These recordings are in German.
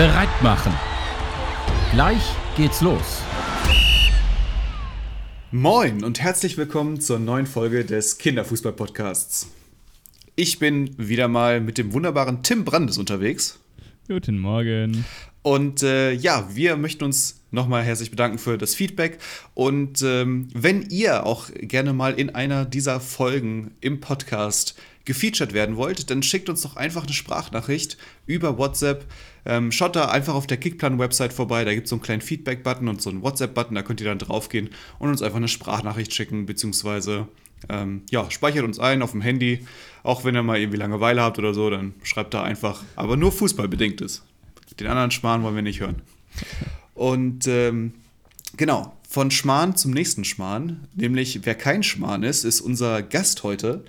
bereit machen. Gleich geht's los. Moin und herzlich willkommen zur neuen Folge des Kinderfußball-Podcasts. Ich bin wieder mal mit dem wunderbaren Tim Brandes unterwegs. Guten Morgen. Und äh, ja, wir möchten uns nochmal herzlich bedanken für das Feedback. Und ähm, wenn ihr auch gerne mal in einer dieser Folgen im Podcast gefeatured werden wollt, dann schickt uns doch einfach eine Sprachnachricht über WhatsApp. Ähm, schaut da einfach auf der Kickplan-Website vorbei, da gibt es so einen kleinen Feedback-Button und so einen WhatsApp-Button, da könnt ihr dann draufgehen und uns einfach eine Sprachnachricht schicken, beziehungsweise ähm, ja, speichert uns ein auf dem Handy. Auch wenn ihr mal irgendwie Langeweile habt oder so, dann schreibt da einfach, aber nur fußballbedingtes. Den anderen Schmarrn wollen wir nicht hören. Und ähm, genau, von Schmarrn zum nächsten Schmarrn, nämlich wer kein Schmarrn ist, ist unser Gast heute.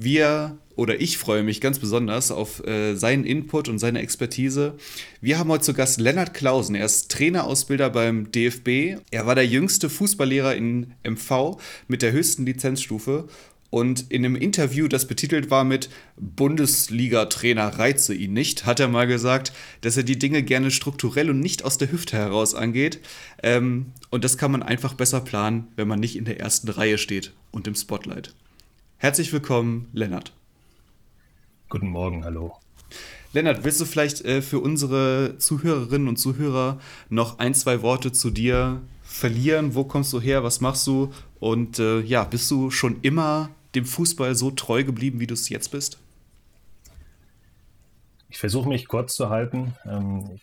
Wir oder ich freue mich ganz besonders auf äh, seinen Input und seine Expertise. Wir haben heute zu Gast Lennart Klausen. Er ist Trainerausbilder beim DFB. Er war der jüngste Fußballlehrer in MV mit der höchsten Lizenzstufe. Und in einem Interview, das betitelt war mit Bundesliga-Trainer reize ihn nicht, hat er mal gesagt, dass er die Dinge gerne strukturell und nicht aus der Hüfte heraus angeht. Ähm, und das kann man einfach besser planen, wenn man nicht in der ersten Reihe steht und im Spotlight. Herzlich willkommen, Lennart. Guten Morgen, hallo. Lennart, willst du vielleicht äh, für unsere Zuhörerinnen und Zuhörer noch ein, zwei Worte zu dir verlieren? Wo kommst du her? Was machst du? Und äh, ja, bist du schon immer dem Fußball so treu geblieben, wie du es jetzt bist? Ich versuche mich kurz zu halten. Ähm, ich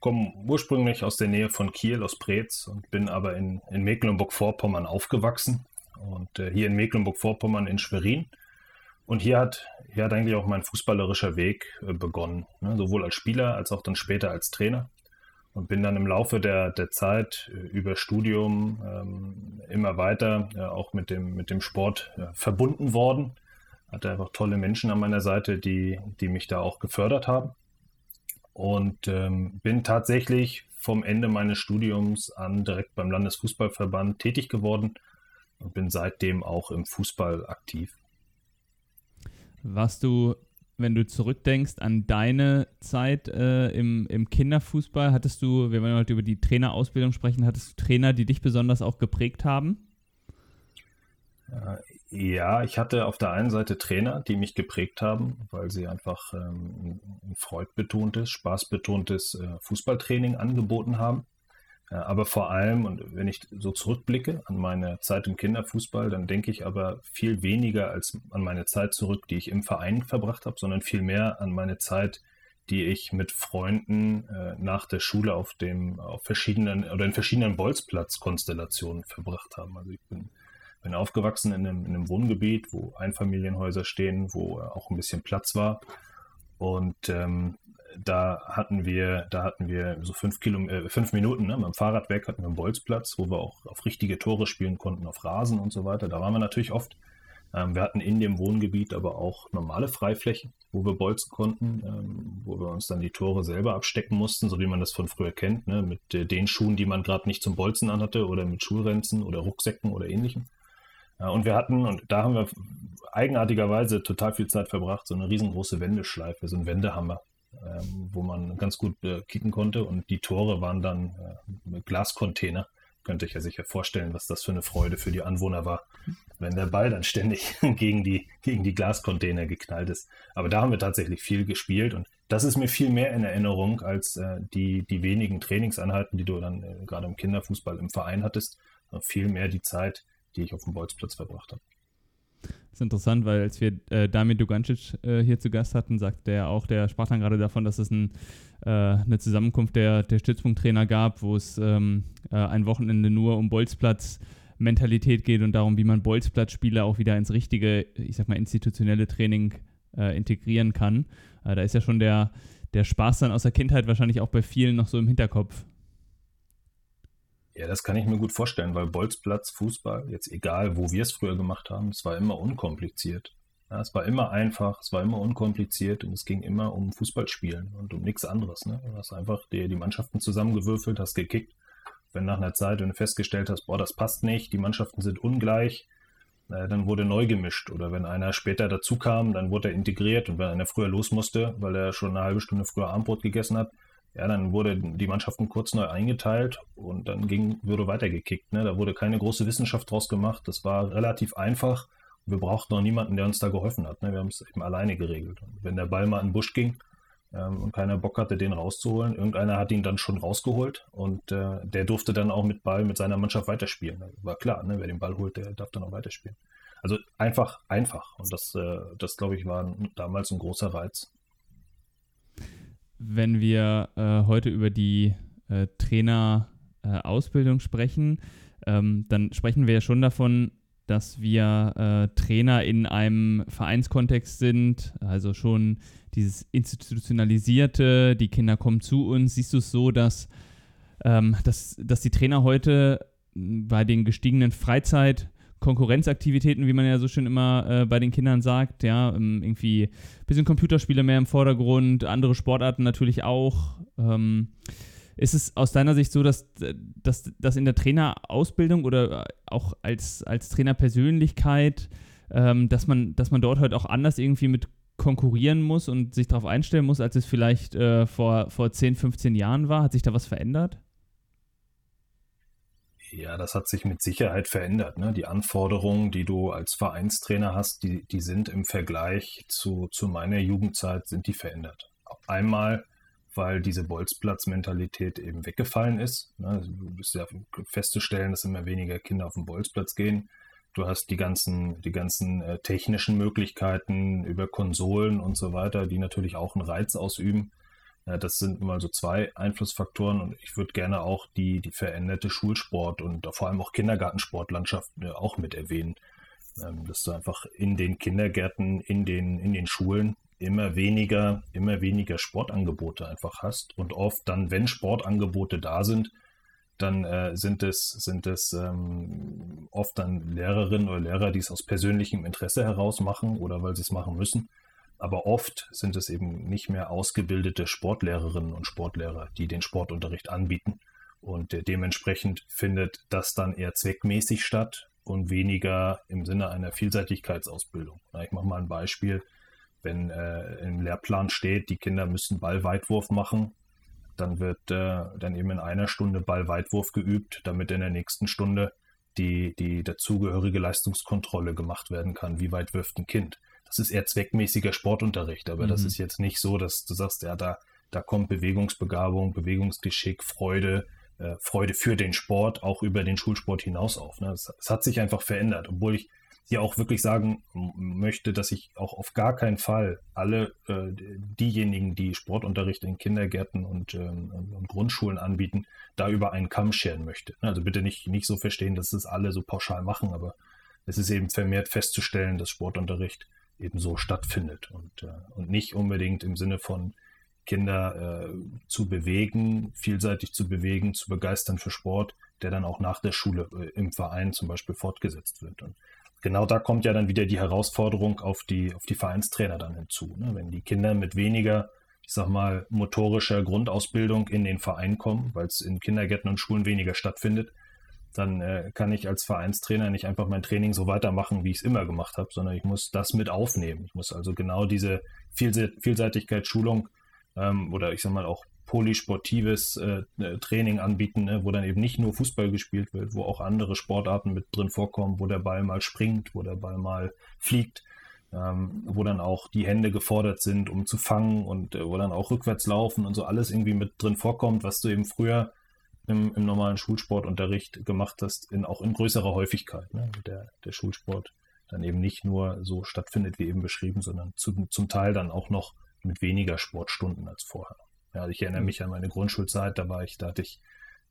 komme ursprünglich aus der Nähe von Kiel, aus Preetz und bin aber in, in Mecklenburg-Vorpommern aufgewachsen und äh, hier in Mecklenburg-Vorpommern in Schwerin. Und hier hat, hier hat eigentlich auch mein fußballerischer Weg äh, begonnen, ne? sowohl als Spieler als auch dann später als Trainer. Und bin dann im Laufe der, der Zeit äh, über Studium ähm, immer weiter äh, auch mit dem, mit dem Sport äh, verbunden worden. Hatte einfach tolle Menschen an meiner Seite, die, die mich da auch gefördert haben. Und ähm, bin tatsächlich vom Ende meines Studiums an direkt beim Landesfußballverband tätig geworden und bin seitdem auch im Fußball aktiv. Warst du, wenn du zurückdenkst an deine Zeit äh, im, im Kinderfußball, hattest du, wir wollen heute über die Trainerausbildung sprechen, hattest du Trainer, die dich besonders auch geprägt haben? Äh, ja, ich hatte auf der einen Seite Trainer, die mich geprägt haben, weil sie einfach ähm, ein freudbetontes, spaßbetontes äh, Fußballtraining angeboten haben. Aber vor allem, und wenn ich so zurückblicke an meine Zeit im Kinderfußball, dann denke ich aber viel weniger als an meine Zeit zurück, die ich im Verein verbracht habe, sondern viel mehr an meine Zeit, die ich mit Freunden äh, nach der Schule auf dem, auf verschiedenen oder in verschiedenen Bolzplatzkonstellationen verbracht habe. Also ich bin, bin aufgewachsen in einem, in einem Wohngebiet, wo Einfamilienhäuser stehen, wo auch ein bisschen Platz war. Und ähm, da hatten wir, da hatten wir so fünf, Kilo, äh, fünf Minuten ne, mit dem Fahrrad weg, hatten wir einen Bolzplatz, wo wir auch auf richtige Tore spielen konnten, auf Rasen und so weiter. Da waren wir natürlich oft. Ähm, wir hatten in dem Wohngebiet aber auch normale Freiflächen, wo wir bolzen konnten, ähm, wo wir uns dann die Tore selber abstecken mussten, so wie man das von früher kennt, ne, mit äh, den Schuhen, die man gerade nicht zum Bolzen anhatte oder mit Schulrenzen oder Rucksäcken oder ähnlichem. Äh, und wir hatten, und da haben wir eigenartigerweise total viel Zeit verbracht, so eine riesengroße Wendeschleife, so ein Wendehammer wo man ganz gut kicken konnte. Und die Tore waren dann äh, Glascontainer. Könnte ich ja sicher vorstellen, was das für eine Freude für die Anwohner war, wenn der Ball dann ständig gegen die, gegen die Glascontainer geknallt ist. Aber da haben wir tatsächlich viel gespielt und das ist mir viel mehr in Erinnerung als äh, die, die wenigen Trainingseinheiten, die du dann äh, gerade im Kinderfußball im Verein hattest. Viel mehr die Zeit, die ich auf dem Bolzplatz verbracht habe. Ist interessant, weil als wir äh, Damir Dugancic äh, hier zu Gast hatten, sagte er auch, der sprach dann gerade davon, dass es ein, äh, eine Zusammenkunft der, der Stützpunkttrainer gab, wo es ähm, äh, ein Wochenende nur um Bolzplatz-Mentalität geht und darum, wie man Bolzplatzspieler auch wieder ins richtige, ich sag mal, institutionelle Training äh, integrieren kann. Äh, da ist ja schon der, der Spaß dann aus der Kindheit wahrscheinlich auch bei vielen noch so im Hinterkopf. Ja, das kann ich mir gut vorstellen, weil Bolzplatz, Fußball, jetzt egal, wo wir es früher gemacht haben, es war immer unkompliziert. Ja, es war immer einfach, es war immer unkompliziert und es ging immer um Fußballspielen und um nichts anderes. Ne? Du hast einfach die, die Mannschaften zusammengewürfelt, hast gekickt. Wenn nach einer Zeit, wenn du festgestellt hast, boah, das passt nicht, die Mannschaften sind ungleich, äh, dann wurde neu gemischt. Oder wenn einer später dazu kam, dann wurde er integriert und wenn einer früher los musste, weil er schon eine halbe Stunde früher Armbrot gegessen hat, ja, dann wurde die Mannschaften kurz neu eingeteilt und dann ging, wurde weitergekickt. Ne? Da wurde keine große Wissenschaft draus gemacht. Das war relativ einfach. Wir brauchten noch niemanden, der uns da geholfen hat. Ne? Wir haben es eben alleine geregelt. Und wenn der Ball mal in den Busch ging ähm, und keiner Bock hatte, den rauszuholen, irgendeiner hat ihn dann schon rausgeholt und äh, der durfte dann auch mit Ball mit seiner Mannschaft weiterspielen. War klar, ne? wer den Ball holt, der darf dann auch weiterspielen. Also einfach, einfach. Und das, äh, das glaube ich, war damals ein großer Reiz wenn wir äh, heute über die äh, Trainerausbildung äh, sprechen, ähm, dann sprechen wir ja schon davon, dass wir äh, Trainer in einem Vereinskontext sind, also schon dieses institutionalisierte, die Kinder kommen zu uns. Siehst du es so, dass, ähm, dass, dass die Trainer heute bei den gestiegenen Freizeit- Konkurrenzaktivitäten, wie man ja so schön immer äh, bei den Kindern sagt, ja, ähm, irgendwie ein bisschen Computerspiele mehr im Vordergrund, andere Sportarten natürlich auch. Ähm, ist es aus deiner Sicht so, dass, dass, dass in der Trainerausbildung oder auch als, als Trainerpersönlichkeit, ähm, dass, man, dass man dort halt auch anders irgendwie mit konkurrieren muss und sich darauf einstellen muss, als es vielleicht äh, vor, vor 10, 15 Jahren war? Hat sich da was verändert? Ja, das hat sich mit Sicherheit verändert. Ne? Die Anforderungen, die du als Vereinstrainer hast, die, die sind im Vergleich zu, zu meiner Jugendzeit, sind die verändert. Einmal, weil diese Bolzplatz-Mentalität eben weggefallen ist. Ne? Du bist ja festzustellen, dass immer weniger Kinder auf den Bolzplatz gehen. Du hast die ganzen, die ganzen äh, technischen Möglichkeiten über Konsolen und so weiter, die natürlich auch einen Reiz ausüben. Das sind mal so zwei Einflussfaktoren und ich würde gerne auch die, die veränderte Schulsport und vor allem auch Kindergartensportlandschaft auch mit erwähnen. Ähm, dass du einfach in den Kindergärten, in den, in den Schulen immer weniger, immer weniger Sportangebote einfach hast und oft dann, wenn Sportangebote da sind, dann äh, sind es, sind es ähm, oft dann Lehrerinnen oder Lehrer, die es aus persönlichem Interesse heraus machen oder weil sie es machen müssen aber oft sind es eben nicht mehr ausgebildete Sportlehrerinnen und Sportlehrer, die den Sportunterricht anbieten. Und äh, dementsprechend findet das dann eher zweckmäßig statt und weniger im Sinne einer Vielseitigkeitsausbildung. Ich mache mal ein Beispiel. Wenn äh, im Lehrplan steht, die Kinder müssen Ballweitwurf machen, dann wird äh, dann eben in einer Stunde Ballweitwurf geübt, damit in der nächsten Stunde die, die dazugehörige Leistungskontrolle gemacht werden kann. Wie weit wirft ein Kind? Das ist eher zweckmäßiger Sportunterricht, aber mhm. das ist jetzt nicht so, dass du sagst, ja, da, da kommt Bewegungsbegabung, Bewegungsgeschick, Freude, äh, Freude für den Sport auch über den Schulsport hinaus auf. Ne? Es, es, hat sich einfach verändert, obwohl ich hier auch wirklich sagen möchte, dass ich auch auf gar keinen Fall alle äh, diejenigen, die Sportunterricht in Kindergärten und, ähm, und, Grundschulen anbieten, da über einen Kamm scheren möchte. Also bitte nicht, nicht so verstehen, dass es alle so pauschal machen, aber es ist eben vermehrt festzustellen, dass Sportunterricht eben so stattfindet und, äh, und nicht unbedingt im Sinne von Kinder äh, zu bewegen, vielseitig zu bewegen, zu begeistern für Sport, der dann auch nach der Schule äh, im Verein zum Beispiel fortgesetzt wird. Und genau da kommt ja dann wieder die Herausforderung auf die, auf die Vereinstrainer dann hinzu. Ne? Wenn die Kinder mit weniger, ich sag mal, motorischer Grundausbildung in den Verein kommen, weil es in Kindergärten und Schulen weniger stattfindet, dann äh, kann ich als Vereinstrainer nicht einfach mein Training so weitermachen, wie ich es immer gemacht habe, sondern ich muss das mit aufnehmen. Ich muss also genau diese Vielse Vielseitigkeitsschulung ähm, oder ich sag mal auch polysportives äh, äh, Training anbieten, ne, wo dann eben nicht nur Fußball gespielt wird, wo auch andere Sportarten mit drin vorkommen, wo der Ball mal springt, wo der Ball mal fliegt, ähm, wo dann auch die Hände gefordert sind, um zu fangen und äh, wo dann auch rückwärts laufen und so alles irgendwie mit drin vorkommt, was du eben früher im, im normalen Schulsportunterricht gemacht hast, in, auch in größerer Häufigkeit. Ne? Der, der Schulsport dann eben nicht nur so stattfindet, wie eben beschrieben, sondern zu, zum Teil dann auch noch mit weniger Sportstunden als vorher. Ja, ich erinnere mhm. mich an meine Grundschulzeit, da war ich, da hatte ich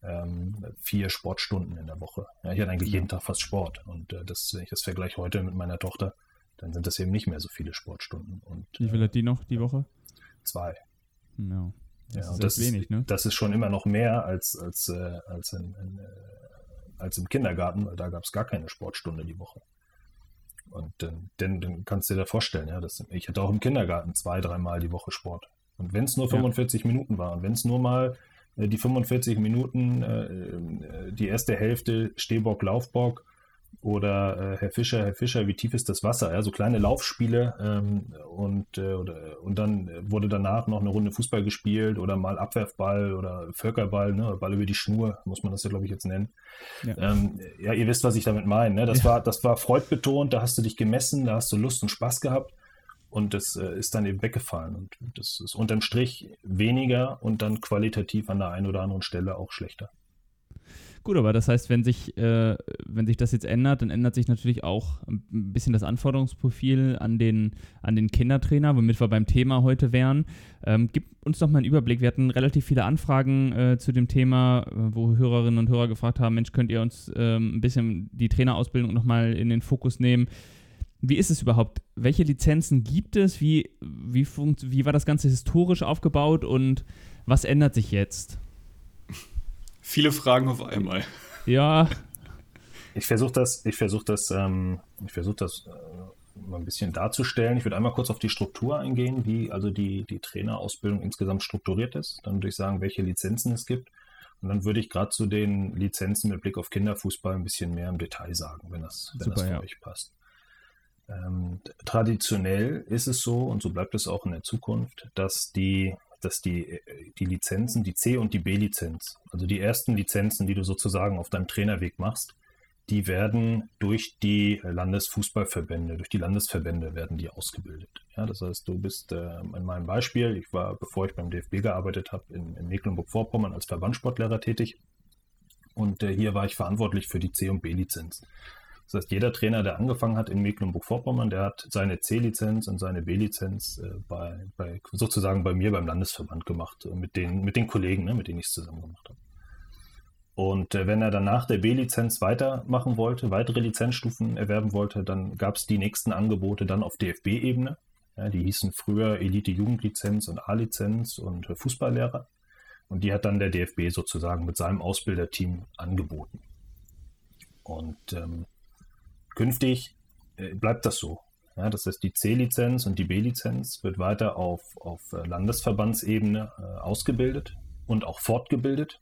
ähm, vier Sportstunden in der Woche. Ja, ich hatte eigentlich ja. jeden Tag fast Sport. Und äh, das, wenn ich das vergleiche heute mit meiner Tochter, dann sind das eben nicht mehr so viele Sportstunden. Und, Wie viel hat die noch die Woche? Zwei. No. Das, ja, ist, das wenig, ne? Das ist schon immer noch mehr als, als, äh, als, in, in, äh, als im Kindergarten, weil da gab es gar keine Sportstunde die Woche. Und dann, dann, dann kannst du dir da vorstellen, ja, das, ich hatte auch im Kindergarten zwei, dreimal die Woche Sport. Und wenn es nur 45 ja. Minuten war und wenn es nur mal äh, die 45 Minuten, äh, äh, die erste Hälfte Stehbock, Laufbock oder äh, Herr Fischer, Herr Fischer, wie tief ist das Wasser? Ja, so kleine Laufspiele ähm, und, äh, oder, und dann wurde danach noch eine Runde Fußball gespielt oder mal Abwerfball oder Völkerball, ne, Ball über die Schnur, muss man das ja, glaube ich, jetzt nennen. Ja. Ähm, ja, ihr wisst, was ich damit meine. Ne? Das, ja. war, das war freudbetont, da hast du dich gemessen, da hast du Lust und Spaß gehabt und das äh, ist dann eben weggefallen. Und das ist unterm Strich weniger und dann qualitativ an der einen oder anderen Stelle auch schlechter. Gut, aber das heißt, wenn sich, äh, wenn sich das jetzt ändert, dann ändert sich natürlich auch ein bisschen das Anforderungsprofil an den, an den Kindertrainer, womit wir beim Thema heute wären. Ähm, gib uns doch mal einen Überblick. Wir hatten relativ viele Anfragen äh, zu dem Thema, wo Hörerinnen und Hörer gefragt haben, Mensch, könnt ihr uns ähm, ein bisschen die Trainerausbildung nochmal in den Fokus nehmen? Wie ist es überhaupt? Welche Lizenzen gibt es? Wie, wie, wie war das Ganze historisch aufgebaut und was ändert sich jetzt? Viele Fragen auf einmal. Ja. Ich versuche das, ich versuche das, ähm, ich versuche das äh, mal ein bisschen darzustellen. Ich würde einmal kurz auf die Struktur eingehen, wie also die, die Trainerausbildung insgesamt strukturiert ist. Dann würde ich sagen, welche Lizenzen es gibt. Und dann würde ich gerade zu den Lizenzen mit Blick auf Kinderfußball ein bisschen mehr im Detail sagen, wenn das, wenn Super, das für ja. euch passt. Ähm, traditionell ist es so, und so bleibt es auch in der Zukunft, dass die dass die, die Lizenzen, die C- und die B-Lizenz, also die ersten Lizenzen, die du sozusagen auf deinem Trainerweg machst, die werden durch die Landesfußballverbände, durch die Landesverbände werden die ausgebildet. Ja, das heißt, du bist äh, in meinem Beispiel, ich war, bevor ich beim DFB gearbeitet habe, in, in Mecklenburg-Vorpommern als Verbandssportlehrer tätig. Und äh, hier war ich verantwortlich für die C- und B-Lizenz. Das heißt, jeder Trainer, der angefangen hat in Mecklenburg-Vorpommern, der hat seine C-Lizenz und seine B-Lizenz äh, bei, bei, sozusagen bei mir beim Landesverband gemacht, äh, mit, den, mit den Kollegen, ne, mit denen ich es zusammen gemacht habe. Und äh, wenn er dann nach der B-Lizenz weitermachen wollte, weitere Lizenzstufen erwerben wollte, dann gab es die nächsten Angebote dann auf DFB-Ebene. Ja, die hießen früher Elite-Jugendlizenz und A-Lizenz und Fußballlehrer. Und die hat dann der DFB sozusagen mit seinem Ausbilderteam angeboten. Und ähm, Künftig äh, bleibt das so. Ja, das heißt, die C-Lizenz und die B-Lizenz wird weiter auf, auf äh, Landesverbandsebene äh, ausgebildet und auch fortgebildet.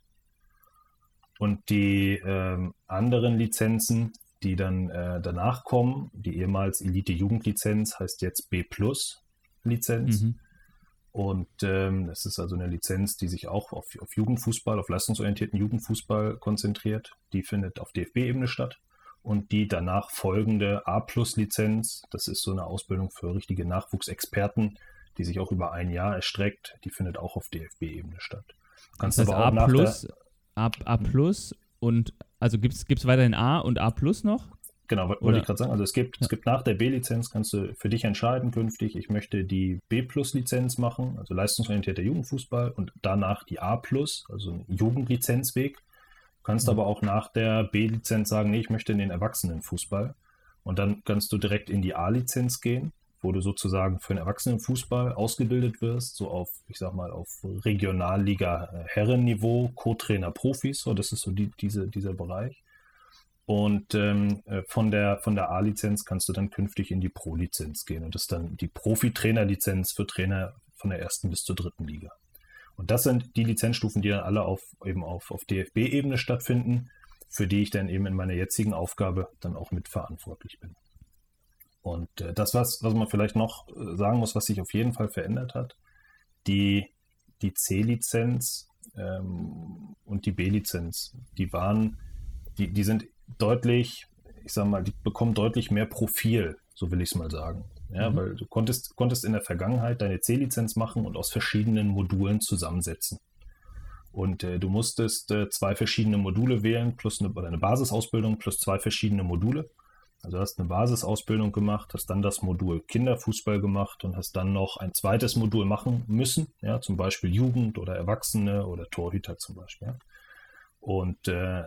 Und die äh, anderen Lizenzen, die dann äh, danach kommen, die ehemals Elite-Jugendlizenz heißt jetzt B-Plus-Lizenz. Mhm. Und ähm, das ist also eine Lizenz, die sich auch auf, auf Jugendfußball, auf leistungsorientierten Jugendfußball konzentriert. Die findet auf DFB-Ebene statt und die danach folgende A-Plus-Lizenz, das ist so eine Ausbildung für richtige Nachwuchsexperten, die sich auch über ein Jahr erstreckt, die findet auch auf DFB-Ebene statt. Kannst das heißt A Plus, A, A Plus und also gibt es weiterhin A und A Plus noch? Genau, wollte ich gerade sagen. Also es gibt, ja. es gibt nach der B-Lizenz, kannst du für dich entscheiden künftig, ich möchte die B-Plus-Lizenz machen, also leistungsorientierter Jugendfußball und danach die A-Plus, also ein Jugendlizenzweg. Du kannst mhm. aber auch nach der B-Lizenz sagen, nee, ich möchte in den Erwachsenenfußball. Und dann kannst du direkt in die A-Lizenz gehen, wo du sozusagen für den Erwachsenenfußball ausgebildet wirst, so auf, ich sag mal, auf Regionalliga äh, Co-Trainer Profis, so das ist so die, diese, dieser Bereich. Und ähm, äh, von der, von der A-Lizenz kannst du dann künftig in die Pro-Lizenz gehen. Und das ist dann die Profi-Trainer-Lizenz für Trainer von der ersten bis zur dritten Liga. Und das sind die Lizenzstufen, die dann alle auf, eben auf, auf DFB-Ebene stattfinden, für die ich dann eben in meiner jetzigen Aufgabe dann auch mitverantwortlich bin. Und äh, das, was, was man vielleicht noch äh, sagen muss, was sich auf jeden Fall verändert hat, die, die C-Lizenz ähm, und die B-Lizenz, die waren, die, die sind deutlich, ich sag mal, die bekommen deutlich mehr Profil, so will ich es mal sagen. Ja, mhm. weil du konntest, konntest in der Vergangenheit deine C-Lizenz machen und aus verschiedenen Modulen zusammensetzen. Und äh, du musstest äh, zwei verschiedene Module wählen, plus eine, oder eine Basisausbildung plus zwei verschiedene Module. Also hast eine Basisausbildung gemacht, hast dann das Modul Kinderfußball gemacht und hast dann noch ein zweites Modul machen müssen, ja, zum Beispiel Jugend oder Erwachsene oder Torhüter zum Beispiel. Ja. Und äh,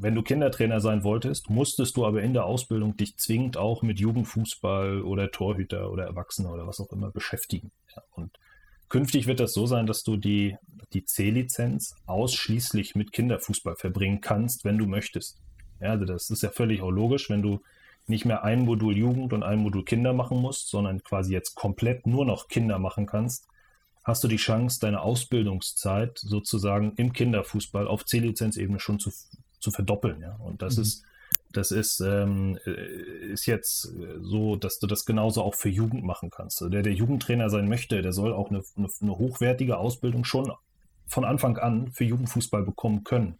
wenn du Kindertrainer sein wolltest, musstest du aber in der Ausbildung dich zwingend auch mit Jugendfußball oder Torhüter oder Erwachsene oder was auch immer beschäftigen. Ja, und künftig wird das so sein, dass du die, die C-Lizenz ausschließlich mit Kinderfußball verbringen kannst, wenn du möchtest. Ja, also das ist ja völlig auch logisch, wenn du nicht mehr ein Modul Jugend und ein Modul Kinder machen musst, sondern quasi jetzt komplett nur noch Kinder machen kannst, hast du die Chance, deine Ausbildungszeit sozusagen im Kinderfußball auf C-Lizenz-Ebene schon zu, zu verdoppeln. Ja? Und das mhm. ist Das ist, ähm, ist jetzt so, dass du das genauso auch für Jugend machen kannst. Also der, der Jugendtrainer sein möchte, der soll auch eine, eine, eine hochwertige Ausbildung schon von Anfang an für Jugendfußball bekommen können.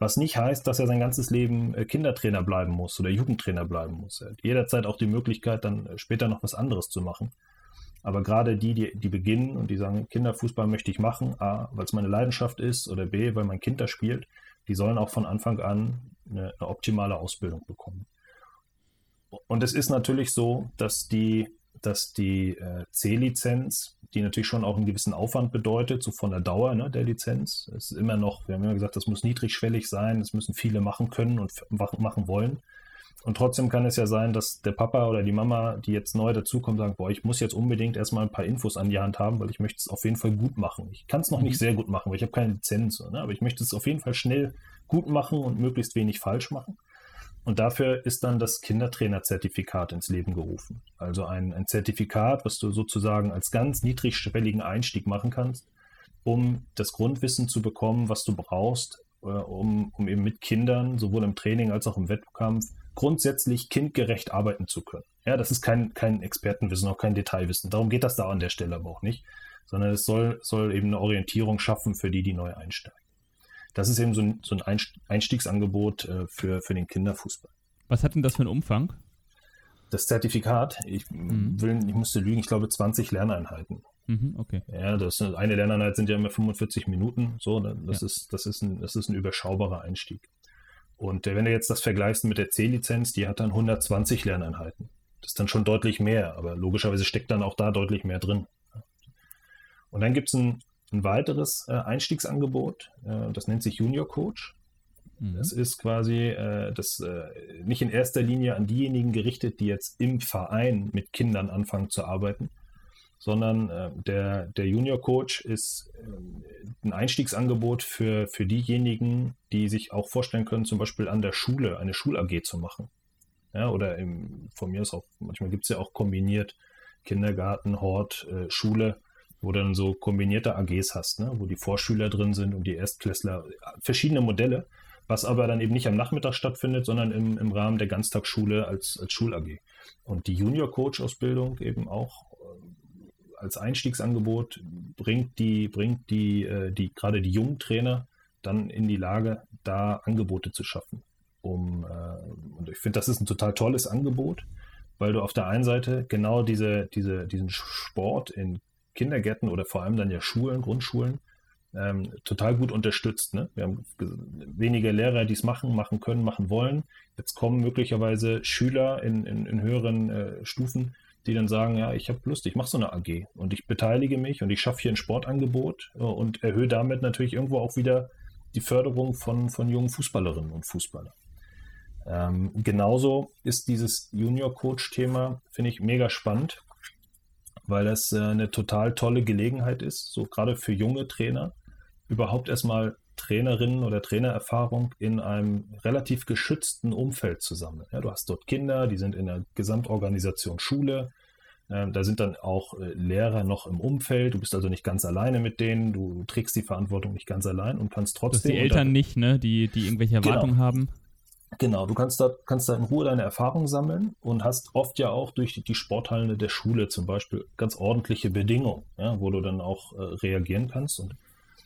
Was nicht heißt, dass er sein ganzes Leben äh, Kindertrainer bleiben muss oder Jugendtrainer bleiben muss. Er hat jederzeit auch die Möglichkeit, dann äh, später noch was anderes zu machen. Aber gerade die, die, die beginnen und die sagen, Kinderfußball möchte ich machen, A, weil es meine Leidenschaft ist oder B, weil mein Kind da spielt, die sollen auch von Anfang an eine, eine optimale Ausbildung bekommen. Und es ist natürlich so, dass die, dass die äh, C-Lizenz, die natürlich schon auch einen gewissen Aufwand bedeutet, so von der Dauer ne, der Lizenz, es ist immer noch, wir haben immer gesagt, das muss niedrigschwellig sein, das müssen viele machen können und machen wollen. Und trotzdem kann es ja sein, dass der Papa oder die Mama, die jetzt neu dazukommen, sagen, boah, ich muss jetzt unbedingt erstmal ein paar Infos an die Hand haben, weil ich möchte es auf jeden Fall gut machen. Ich kann es noch nicht mhm. sehr gut machen, weil ich habe keine Lizenz, ne? aber ich möchte es auf jeden Fall schnell gut machen und möglichst wenig falsch machen. Und dafür ist dann das Kindertrainer-Zertifikat ins Leben gerufen. Also ein, ein Zertifikat, was du sozusagen als ganz niedrigschwelligen Einstieg machen kannst, um das Grundwissen zu bekommen, was du brauchst, äh, um, um eben mit Kindern, sowohl im Training als auch im Wettkampf, grundsätzlich kindgerecht arbeiten zu können. Ja, das ist kein, kein Expertenwissen, auch kein Detailwissen. Darum geht das da an der Stelle aber auch nicht, sondern es soll, soll eben eine Orientierung schaffen für die, die neu einsteigen. Das ist eben so ein, so ein Einstiegsangebot äh, für, für den Kinderfußball. Was hat denn das für einen Umfang? Das Zertifikat, ich mhm. will, ich musste lügen, ich glaube 20 Lerneinheiten. Mhm, okay. Ja, das eine Lerneinheit sind ja immer 45 Minuten, so, das ja. ist, das ist ein, das ist ein überschaubarer Einstieg. Und wenn du jetzt das vergleichst mit der C-Lizenz, die hat dann 120 Lerneinheiten. Das ist dann schon deutlich mehr, aber logischerweise steckt dann auch da deutlich mehr drin. Und dann gibt es ein, ein, weiteres äh, Einstiegsangebot, äh, das nennt sich Junior Coach. Mhm. Das ist quasi äh, das äh, nicht in erster Linie an diejenigen gerichtet, die jetzt im Verein mit Kindern anfangen zu arbeiten, sondern äh, der, der Junior Coach ist äh, ein Einstiegsangebot für, für diejenigen, die sich auch vorstellen können, zum Beispiel an der Schule eine Schul-AG zu machen. Ja, oder im, von mir ist auch, manchmal gibt es ja auch kombiniert Kindergarten, Hort, äh, Schule, wo du dann so kombinierte AGs hast, ne? wo die Vorschüler drin sind und die Erstklässler, verschiedene Modelle, was aber dann eben nicht am Nachmittag stattfindet, sondern im, im Rahmen der Ganztagsschule als, als Schul-AG. Und die Junior-Coach-Ausbildung eben auch als Einstiegsangebot bringt die, bringt die, äh, die gerade die jungen Trainer dann in die Lage, da Angebote zu schaffen. Um, äh, und ich finde, das ist ein total tolles Angebot, weil du auf der einen Seite genau diese, diese, diesen Sport in Kindergärten oder vor allem dann ja Schulen, Grundschulen, ähm, total gut unterstützt. Ne? Wir haben wenige Lehrer, die es machen, machen können, machen wollen. Jetzt kommen möglicherweise Schüler in, in, in höheren äh, Stufen, die dann sagen, ja, ich habe Lust, ich mache so eine AG und ich beteilige mich und ich schaffe hier ein Sportangebot äh, und erhöhe damit natürlich irgendwo auch wieder die Förderung von, von jungen Fußballerinnen und Fußballern. Ähm, genauso ist dieses Junior-Coach-Thema, finde ich, mega spannend, weil das äh, eine total tolle Gelegenheit ist, so gerade für junge Trainer, überhaupt erstmal Trainerinnen oder Trainererfahrung in einem relativ geschützten Umfeld zu sammeln. Ja, du hast dort Kinder, die sind in der Gesamtorganisation Schule. Ähm, da sind dann auch äh, Lehrer noch im Umfeld. Du bist also nicht ganz alleine mit denen. Du trägst die Verantwortung nicht ganz allein und kannst trotzdem. die Eltern nicht, ne? Die, die irgendwelche genau. Erwartungen genau. haben. Genau, du kannst da, kannst da in Ruhe deine Erfahrungen sammeln und hast oft ja auch durch die, die Sporthallen der Schule zum Beispiel ganz ordentliche Bedingungen, ja, wo du dann auch äh, reagieren kannst. Und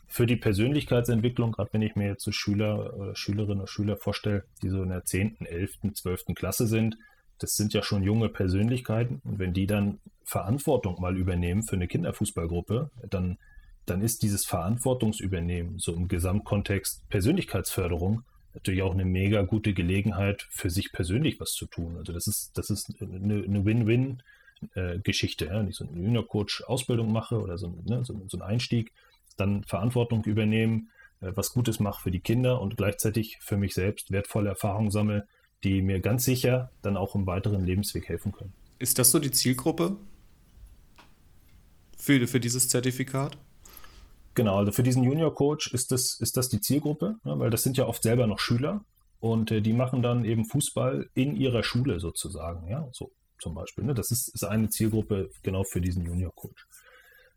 für die Persönlichkeitsentwicklung, gerade wenn ich mir jetzt so Schüler oder Schülerinnen oder Schüler vorstelle, die so in der 10., 11., 12. Klasse sind, das sind ja schon junge Persönlichkeiten. Und wenn die dann Verantwortung mal übernehmen für eine Kinderfußballgruppe, dann, dann ist dieses Verantwortungsübernehmen so im Gesamtkontext Persönlichkeitsförderung natürlich auch eine mega gute Gelegenheit, für sich persönlich was zu tun. Also das ist, das ist eine, eine Win-Win-Geschichte. Ja? Wenn ich so eine Junior-Coach-Ausbildung mache oder so, ne, so, so ein Einstieg, dann Verantwortung übernehmen, äh, was Gutes mache für die Kinder und gleichzeitig für mich selbst wertvolle Erfahrungen sammle, die mir ganz sicher dann auch im weiteren Lebensweg helfen können. Ist das so die Zielgruppe für, für dieses Zertifikat? Genau, also für diesen Junior Coach ist das, ist das die Zielgruppe, ne, weil das sind ja oft selber noch Schüler und äh, die machen dann eben Fußball in ihrer Schule sozusagen, ja, so zum Beispiel. Ne? Das ist, ist eine Zielgruppe genau für diesen Junior Coach.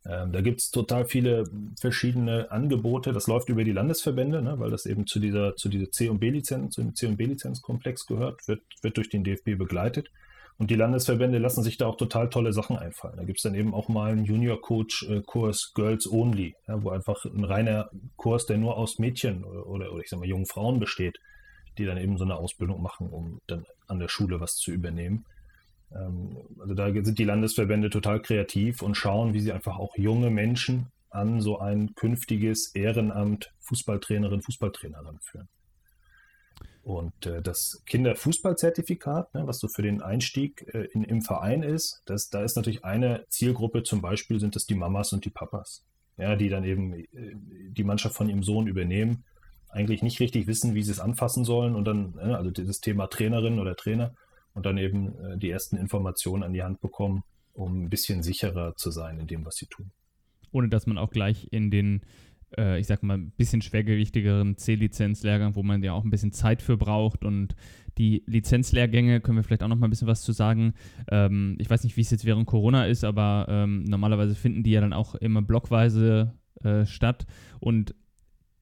Ähm, da gibt es total viele verschiedene Angebote. Das läuft über die Landesverbände, ne, weil das eben zu dieser, zu dieser C- und B-Lizenz, zu dem C- und B-Lizenzkomplex gehört, wird, wird durch den DFB begleitet. Und die Landesverbände lassen sich da auch total tolle Sachen einfallen. Da gibt es dann eben auch mal einen Junior-Coach-Kurs Girls Only, ja, wo einfach ein reiner Kurs, der nur aus Mädchen oder, oder, oder ich sag mal jungen Frauen besteht, die dann eben so eine Ausbildung machen, um dann an der Schule was zu übernehmen. Ähm, also da sind die Landesverbände total kreativ und schauen, wie sie einfach auch junge Menschen an so ein künftiges Ehrenamt Fußballtrainerin, Fußballtrainer ranführen. Und äh, das Kinderfußballzertifikat, ne, was so für den Einstieg äh, in, im Verein ist, das, da ist natürlich eine Zielgruppe, zum Beispiel sind das die Mamas und die Papas, ja, die dann eben äh, die Mannschaft von ihrem Sohn übernehmen, eigentlich nicht richtig wissen, wie sie es anfassen sollen und dann, äh, also dieses Thema Trainerin oder Trainer und dann eben äh, die ersten Informationen an die Hand bekommen, um ein bisschen sicherer zu sein in dem, was sie tun. Ohne dass man auch gleich in den, äh, ich sag mal, ein bisschen schwergewichtigeren C-Lizenz-Lehrgang, wo man ja auch ein bisschen Zeit für braucht und die Lizenzlehrgänge, können wir vielleicht auch noch mal ein bisschen was zu sagen. Ähm, ich weiß nicht, wie es jetzt während Corona ist, aber ähm, normalerweise finden die ja dann auch immer blockweise äh, statt und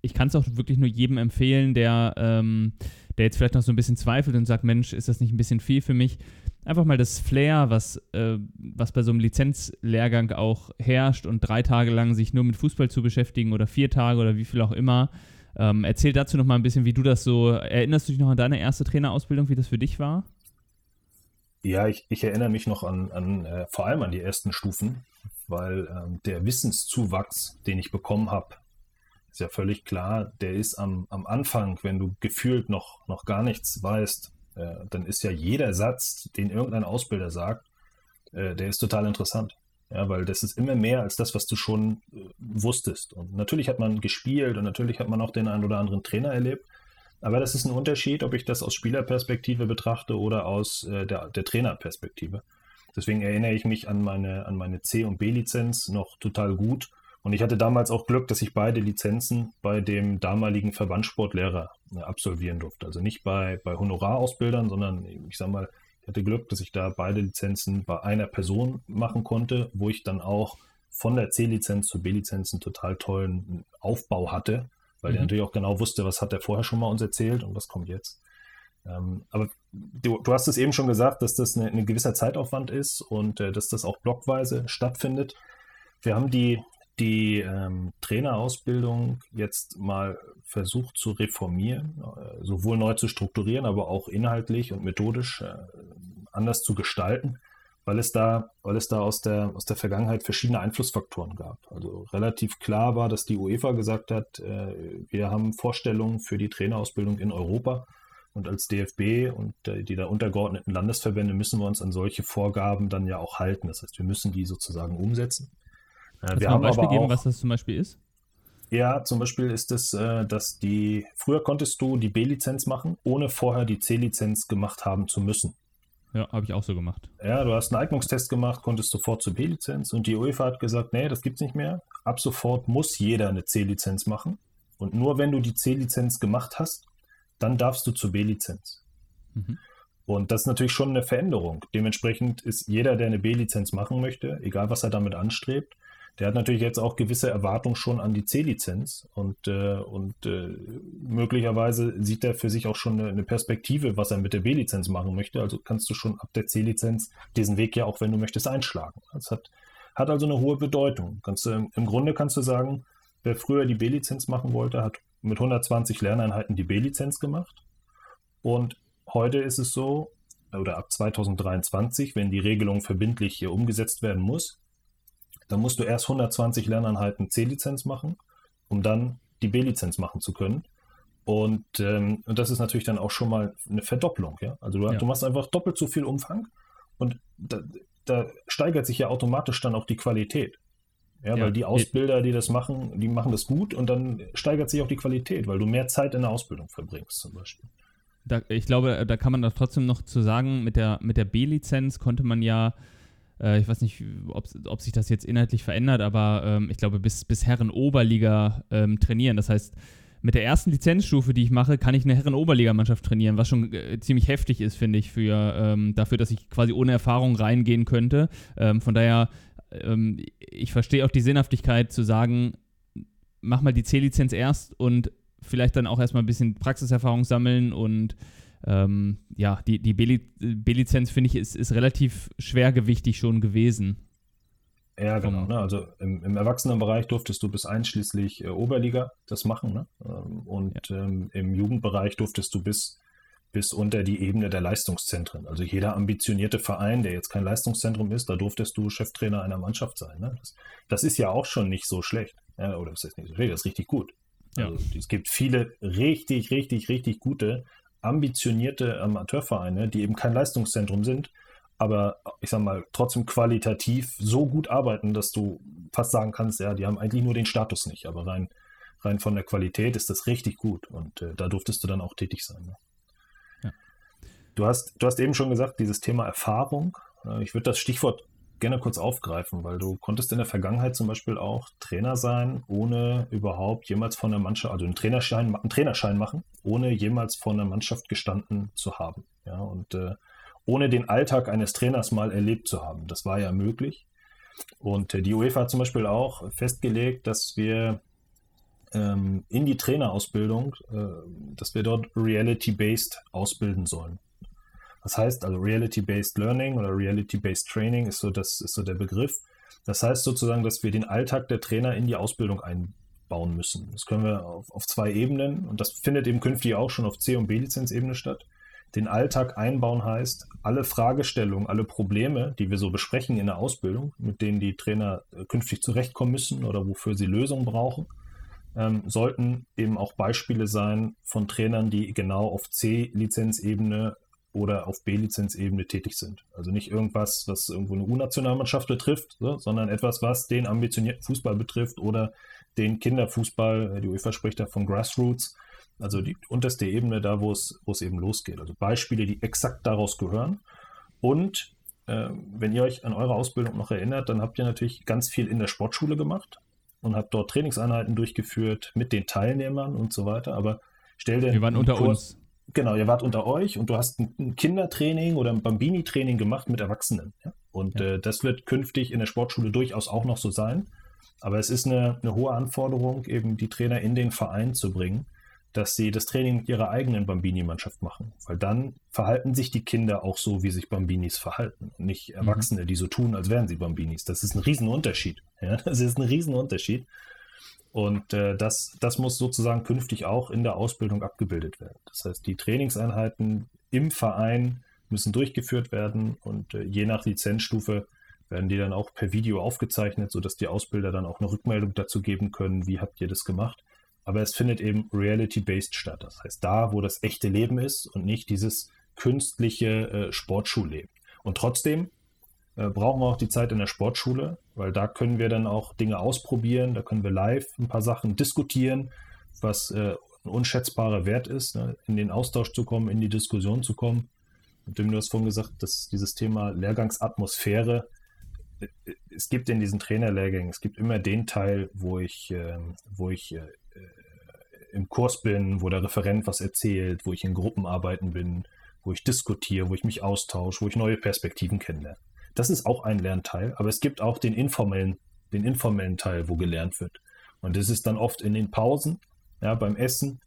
ich kann es auch wirklich nur jedem empfehlen, der, ähm, der jetzt vielleicht noch so ein bisschen zweifelt und sagt, Mensch, ist das nicht ein bisschen viel für mich? Einfach mal das Flair, was, äh, was bei so einem Lizenzlehrgang auch herrscht und drei Tage lang sich nur mit Fußball zu beschäftigen oder vier Tage oder wie viel auch immer. Ähm, erzähl dazu noch mal ein bisschen, wie du das so, erinnerst du dich noch an deine erste Trainerausbildung, wie das für dich war? Ja, ich, ich erinnere mich noch an, an äh, vor allem an die ersten Stufen, weil ähm, der Wissenszuwachs, den ich bekommen habe, ist ja völlig klar, der ist am, am Anfang, wenn du gefühlt noch, noch gar nichts weißt, äh, dann ist ja jeder Satz, den irgendein Ausbilder sagt, äh, der ist total interessant. Ja, weil das ist immer mehr als das, was du schon äh, wusstest. Und natürlich hat man gespielt und natürlich hat man auch den einen oder anderen Trainer erlebt. Aber das ist ein Unterschied, ob ich das aus Spielerperspektive betrachte oder aus äh, der, der Trainerperspektive. Deswegen erinnere ich mich an meine, an meine C- und B-Lizenz noch total gut und ich hatte damals auch Glück, dass ich beide Lizenzen bei dem damaligen Verbandssportlehrer äh, absolvieren durfte. Also nicht bei, bei Honorarausbildern, sondern ich sag mal, ich hatte Glück, dass ich da beide Lizenzen bei einer Person machen konnte, wo ich dann auch von der C-Lizenz zur B-Lizenz einen total tollen Aufbau hatte, weil mhm. der natürlich auch genau wusste, was hat er vorher schon mal uns erzählt und was kommt jetzt. Ähm, aber du, du, hast es eben schon gesagt, dass das ein gewisser Zeitaufwand ist und äh, dass das auch blockweise stattfindet. Wir haben die die ähm, Trainerausbildung jetzt mal versucht zu reformieren, äh, sowohl neu zu strukturieren, aber auch inhaltlich und methodisch äh, anders zu gestalten, weil es da, weil es da aus der, aus der Vergangenheit verschiedene Einflussfaktoren gab. Also relativ klar war, dass die UEFA gesagt hat, äh, wir haben Vorstellungen für die Trainerausbildung in Europa. Und als DFB und die da untergeordneten Landesverbände müssen wir uns an solche Vorgaben dann ja auch halten. Das heißt, wir müssen die sozusagen umsetzen. Kannst wir haben ein Beispiel aber geben, auch, was das zum Beispiel ist? Ja, zum Beispiel ist es, äh, dass die, früher konntest du die B-Lizenz machen, ohne vorher die C-Lizenz gemacht haben zu müssen. Ja, habe ich auch so gemacht. Ja, du hast einen Eignungstest gemacht, konntest sofort zur B-Lizenz und die UEFA hat gesagt, nee, das gibt's nicht mehr. Ab sofort muss jeder eine C-Lizenz machen. Und nur wenn du die C-Lizenz gemacht hast, dann darfst du zur B-Lizenz. Mhm. Und das ist natürlich schon eine Veränderung. Dementsprechend ist jeder, der eine B-Lizenz machen möchte, egal was er damit anstrebt, der hat natürlich jetzt auch gewisse Erwartungen schon an die C-Lizenz und, äh, und äh, möglicherweise sieht er für sich auch schon eine, eine Perspektive, was er mit der B-Lizenz machen möchte. Also kannst du schon ab der C-Lizenz diesen Weg ja auch, wenn du möchtest, einschlagen. Das hat, hat also eine hohe Bedeutung. Kannst du, Im Grunde kannst du sagen, wer früher die B-Lizenz machen wollte, hat mit 120 Lerneinheiten die B-Lizenz gemacht. Und heute ist es so, oder ab 2023, wenn die Regelung verbindlich hier umgesetzt werden muss, dann musst du erst 120 Lerneinheiten C-Lizenz machen, um dann die B-Lizenz machen zu können. Und, ähm, und das ist natürlich dann auch schon mal eine Verdopplung. Ja? Also du, ja. du machst einfach doppelt so viel Umfang und da, da, steigert sich ja automatisch dann auch die Qualität. Ja, ja, weil die Ausbilder, die das machen, die machen das gut und dann steigert sich auch die Qualität, weil du mehr Zeit in der Ausbildung verbringst zum Beispiel. Da, ich glaube, da kann man doch trotzdem noch zu sagen, mit der, mit der B-Lizenz konnte man ja äh, ich weiß nicht, ob, ob, sich das jetzt inhaltlich verändert, aber ähm, ich glaube, bis, bis Herren-Oberliga ähm, trainieren. Das heißt, mit der ersten Lizenzstufe, die ich mache, kann ich eine Herren-Oberligamannschaft trainieren, was schon äh, ziemlich heftig ist, finde ich, für, ähm, dafür, dass ich quasi ohne Erfahrung reingehen könnte. Ähm, von daher ähm, ich verstehe auch die Sinnhaftigkeit zu sagen, mach mal die C-Lizenz erst und vielleicht dann auch erstmal ein bisschen Praxiserfahrung sammeln und ähm, ja, die, die B-Lizenz, finde ich, ist, ist relativ schwergewichtig schon gewesen. Ja, genau. Ne? Also im, im, Erwachsenenbereich durftest du bis einschließlich äh, Oberliga das machen. Ne? Ähm, und ja. ähm, im Jugendbereich durftest du bis, bis unter die Ebene der Leistungszentren. Also jeder ambitionierte Verein, der jetzt kein Leistungszentrum ist, da durftest du Cheftrainer einer Mannschaft sein. Ne? Das, das, ist ja auch schon nicht so schlecht. Ja, oder das ist nicht so schlecht, das ist richtig gut. Ja. Also, es gibt viele richtig, richtig, richtig gute, ambitionierte Amateurvereine, die eben kein Leistungszentrum sind, aber ich sag mal, trotzdem qualitativ so gut arbeiten, dass du fast sagen kannst, ja, die haben eigentlich nur den Status nicht, aber rein, rein von der Qualität ist das richtig gut und äh, da durftest du dann auch tätig sein. Ne? Ja. Du, hast, du hast eben schon gesagt, dieses Thema Erfahrung. Äh, ich würde das Stichwort gerne kurz aufgreifen, weil du konntest in der Vergangenheit zum Beispiel auch Trainer sein, ohne überhaupt jemals von der Mannschaft, also einen Trainerschein, einen Trainerschein machen, ohne jemals von der Mannschaft gestanden zu haben. Ja, und äh, ohne den Alltag eines Trainers mal erlebt zu haben. Das war ja möglich. Und äh, die UEFA hat zum Beispiel auch festgelegt, dass wir ähm, in die Trainerausbildung, äh, dass wir dort reality-based ausbilden sollen. Das heißt also Reality-based Learning oder Reality-based Training ist so, das ist so der Begriff. Das heißt sozusagen, dass wir den Alltag der Trainer in die Ausbildung einbauen müssen. Das können wir auf, auf zwei Ebenen und das findet eben künftig auch schon auf C- und B-Lizenz-Ebene statt den Alltag einbauen heißt, alle Fragestellungen, alle Probleme, die wir so besprechen in der Ausbildung, mit denen die Trainer äh, künftig zurechtkommen müssen oder wofür sie Lösungen brauchen, ähm, sollten eben auch Beispiele sein von Trainern, die genau auf C-Lizenzebene oder auf B-Lizenzebene tätig sind. Also nicht irgendwas, was irgendwo eine U-Nationalmannschaft betrifft, so, sondern etwas, was den ambitionierten Fußball betrifft oder den Kinderfußball. Die UEFA spricht da von Grassroots also die unterste Ebene, da wo es, wo es eben losgeht. Also Beispiele, die exakt daraus gehören. Und äh, wenn ihr euch an eure Ausbildung noch erinnert, dann habt ihr natürlich ganz viel in der Sportschule gemacht und habt dort Trainingseinheiten durchgeführt mit den Teilnehmern und so weiter. Aber stell dir. Wir waren unter Kurs, uns. Genau, ihr wart unter euch und du hast ein Kindertraining oder ein Bambini-Training gemacht mit Erwachsenen. Ja? Und ja. äh, das wird künftig in der Sportschule durchaus auch noch so sein. Aber es ist eine, eine hohe Anforderung, eben die Trainer in den Verein zu bringen dass sie das Training mit ihrer eigenen Bambini-Mannschaft machen. Weil dann verhalten sich die Kinder auch so, wie sich Bambinis verhalten. nicht mhm. Erwachsene, mhm. die so tun, als wären sie Bambinis. Das ist ein Riesenunterschied. Ja, das ist ein Riesenunterschied. Und äh, das, das muss sozusagen künftig auch in der Ausbildung abgebildet werden. Das heißt, die Trainingseinheiten im Verein müssen durchgeführt werden und äh, je nach Lizenzstufe werden die dann auch per Video aufgezeichnet, sodass die Ausbilder dann auch eine Rückmeldung dazu geben können, wie habt ihr das gemacht aber es findet eben reality-based statt. Das heißt, da, wo das echte Leben ist und nicht dieses künstliche äh, Sportschulleben. Und trotzdem äh, brauchen wir auch die Zeit in der Sportschule, weil da können wir dann auch Dinge ausprobieren, da können wir live ein paar Sachen diskutieren, was äh, ein unschätzbarer Wert ist, ne? in den Austausch zu kommen, in die Diskussion zu kommen. Und du hast vorhin gesagt, dass dieses Thema Lehrgangsatmosphäre, äh, es gibt in diesen Trainerlehrgängen, es gibt immer den Teil, wo ich, ähm, wo ich äh, im Kurs bin, wo der Referent was erzählt, wo ich in Gruppenarbeiten bin, wo ich diskutiere, wo ich mich austausche, wo ich neue Perspektiven kennenlerne. Das ist auch ein Lernteil, aber es gibt auch den informellen, den informellen Teil, wo gelernt wird. Und das ist dann oft in den Pausen, ja, beim Essen,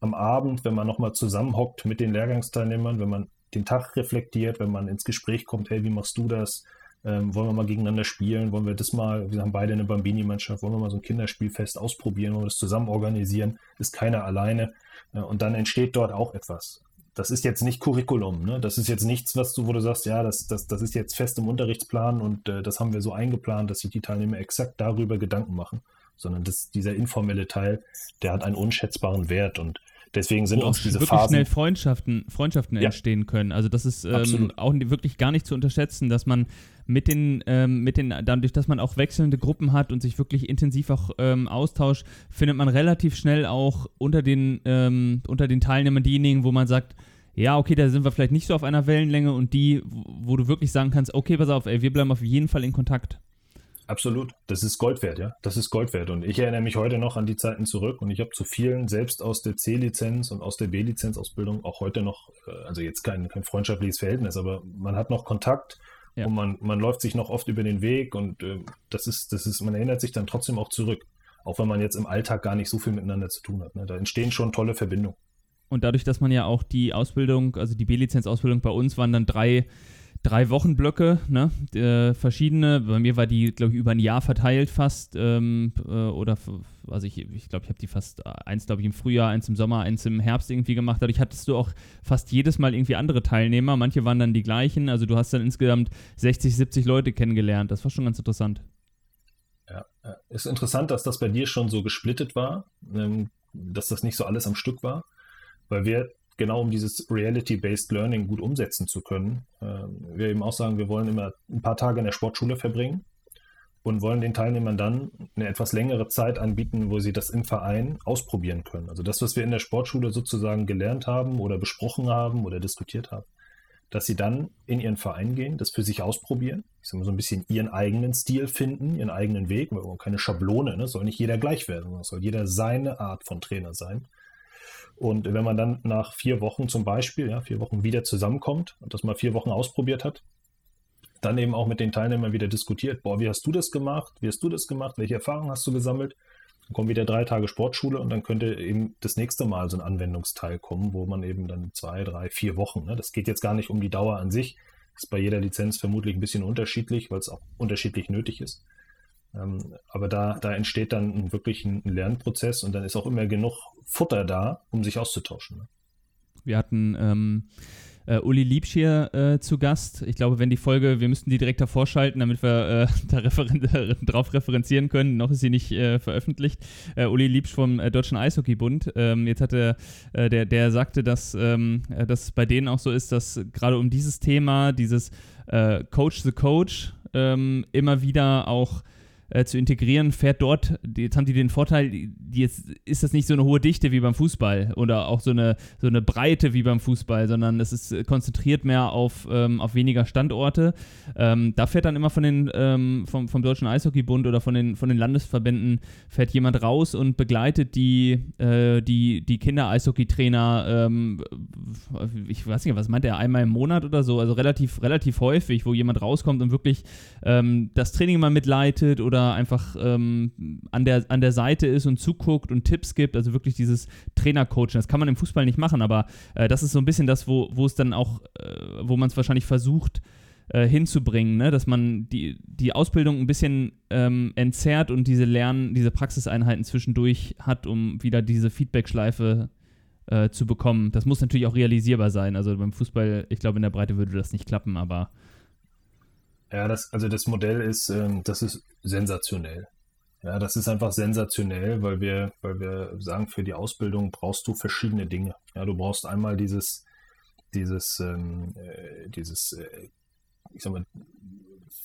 am Abend, wenn man nochmal zusammenhockt mit den Lehrgangsteilnehmern, wenn man den Tag reflektiert, wenn man ins Gespräch kommt, hey, wie machst du das? Ähm, wollen wir mal gegeneinander spielen? Wollen wir das mal, wir haben beide eine Bambini-Mannschaft, wollen wir mal so ein Kinderspielfest ausprobieren, wollen wir das zusammen organisieren? Ist keiner alleine. Äh, und dann entsteht dort auch etwas. Das ist jetzt nicht Curriculum, ne? Das ist jetzt nichts, was du, wo du sagst, ja, das, das, das ist jetzt fest im Unterrichtsplan und äh, das haben wir so eingeplant, dass sich die Teilnehmer exakt darüber Gedanken machen. Sondern das, dieser informelle Teil, der hat einen unschätzbaren Wert und Deswegen sind Wo uns diese wirklich Phasen schnell Freundschaften, Freundschaften ja. entstehen können. Also das ist ähm, auch wirklich gar nicht zu unterschätzen, dass man mit den, ähm, mit den, dadurch, dass man auch wechselnde Gruppen hat und sich wirklich intensiv auch ähm, austauscht, findet man relativ schnell auch unter den, ähm, unter den Teilnehmern diejenigen, wo man sagt, ja, okay, da sind wir vielleicht nicht so auf einer Wellenlänge und die, wo du wirklich sagen kannst, okay, pass auf, ey, wir bleiben auf jeden Fall in Kontakt. Absolut. Das ist Gold wert, ja. Das ist Gold wert. Und ich erinnere mich heute noch an die Zeiten zurück und ich habe zu vielen, selbst aus der C-Lizenz und aus der B-Lizenz-Ausbildung, auch heute noch, äh, also jetzt kein, kein freundschaftliches Verhältnis, aber man hat noch Kontakt Ja. Und man, man läuft sich noch oft über den Weg und äh, das ist, das ist, man erinnert sich dann trotzdem auch zurück. Auch wenn man jetzt im Alltag gar nicht so viel miteinander zu tun hat. Ne? Da entstehen schon tolle Verbindungen. Und dadurch, dass man ja auch die Ausbildung, also die B-Lizenz-Ausbildung bei uns waren dann drei drei Wochenblöcke, ne? Äh, verschiedene. Bei mir war die, glaube ich, über ein Jahr verteilt fast. Ähm, äh, oder, also ich glaube, ich, glaub, ich habe die fast äh, eins, glaube ich, im Frühjahr, eins im Sommer, eins im Herbst irgendwie gemacht. Dadurch hattest du auch fast jedes Mal irgendwie andere Teilnehmer. Manche waren dann die gleichen. Also du hast dann insgesamt 60, 70 Leute kennengelernt. Das war schon ganz interessant. Ja, ist interessant, dass das bei dir schon so gesplittet war, ähm, dass das nicht so alles am Stück war, weil wir genau um dieses Reality-Based Learning gut umsetzen zu können. Ähm, wir eben auch sagen, wir wollen immer ein paar Tage in der Sportschule verbringen und wollen den Teilnehmern dann eine etwas längere Zeit anbieten, wo sie das im Verein ausprobieren können. Also das, was wir in der Sportschule sozusagen gelernt haben oder besprochen haben oder diskutiert haben, dass sie dann in ihren Verein gehen, das für sich ausprobieren, ich sage mal so ein bisschen ihren eigenen Stil finden, ihren eigenen Weg, keine Schablone, ne? soll nicht jeder gleich werden, sondern soll jeder seine Art von Trainer sein. Und wenn man dann nach vier Wochen zum Beispiel, ja, vier Wochen wieder zusammenkommt und das mal vier Wochen ausprobiert hat, dann eben auch mit den Teilnehmern wieder diskutiert, boah, wie hast du das gemacht? Wie hast du das gemacht? Welche Erfahrungen hast du gesammelt? Dann kommen wieder drei Tage Sportschule und dann könnte eben das nächste Mal so ein Anwendungsteil kommen, wo man eben dann zwei, drei, vier Wochen, ne, das geht jetzt gar nicht um die Dauer an sich, ist bei jeder Lizenz vermutlich ein bisschen unterschiedlich, weil es auch unterschiedlich nötig ist. Ähm, aber da, da entsteht dann wirklich ein Lernprozess und dann ist auch immer genug Futter da, um sich auszutauschen. Ne? Wir hatten ähm, äh, Uli Liebsch hier äh, zu Gast. Ich glaube, wenn die Folge, wir müssten die direkt davor schalten, damit wir äh, da referen drauf referenzieren können. Noch ist sie nicht äh, veröffentlicht. Äh, Uli Liebsch vom äh, Deutschen Eishockeybund. Ähm, jetzt hatte der, der sagte, dass ähm, das bei denen auch so ist, dass gerade um dieses Thema, dieses Coach the Coach, ähm, immer wieder auch äh, zu integrieren, fährt dort, jetzt haben die den Vorteil, jetzt ist das nicht so eine hohe Dichte wie beim Fußball oder auch so eine, so eine Breite wie beim Fußball, sondern es ist konzentriert mehr auf, ähm, auf weniger Standorte. Ähm, da fährt dann immer von den, ähm, vom, vom Deutschen Eishockeybund oder von den, von den Landesverbänden fährt jemand raus und begleitet die, äh, die, die Kinder-Eishockeytrainer, ähm, ich weiß nicht, was meint er, einmal im Monat oder so, also relativ, relativ häufig, wo jemand rauskommt und wirklich ähm, das Training mal mitleitet oder oder einfach ähm, an, der, an der Seite ist und zuguckt und Tipps gibt, also wirklich dieses Trainercoaching. Das kann man im Fußball nicht machen, aber äh, das ist so ein bisschen das, wo, es dann auch, äh, wo man es wahrscheinlich versucht, äh, hinzubringen, ne? dass man die, die Ausbildung ein bisschen ähm, entzerrt und diese Lernen, diese Praxiseinheiten zwischendurch hat, um wieder diese Feedback-Schleife äh, zu bekommen. Das muss natürlich auch realisierbar sein. Also beim Fußball, ich glaube, in der Breite würde das nicht klappen, aber ja, das, also das Modell ist, ähm, das ist sensationell. Ja, das ist einfach sensationell, weil wir, weil wir sagen, für die Ausbildung brauchst du verschiedene Dinge. Ja, du brauchst einmal dieses, dieses, ähm, äh, dieses, äh, ich sag mal,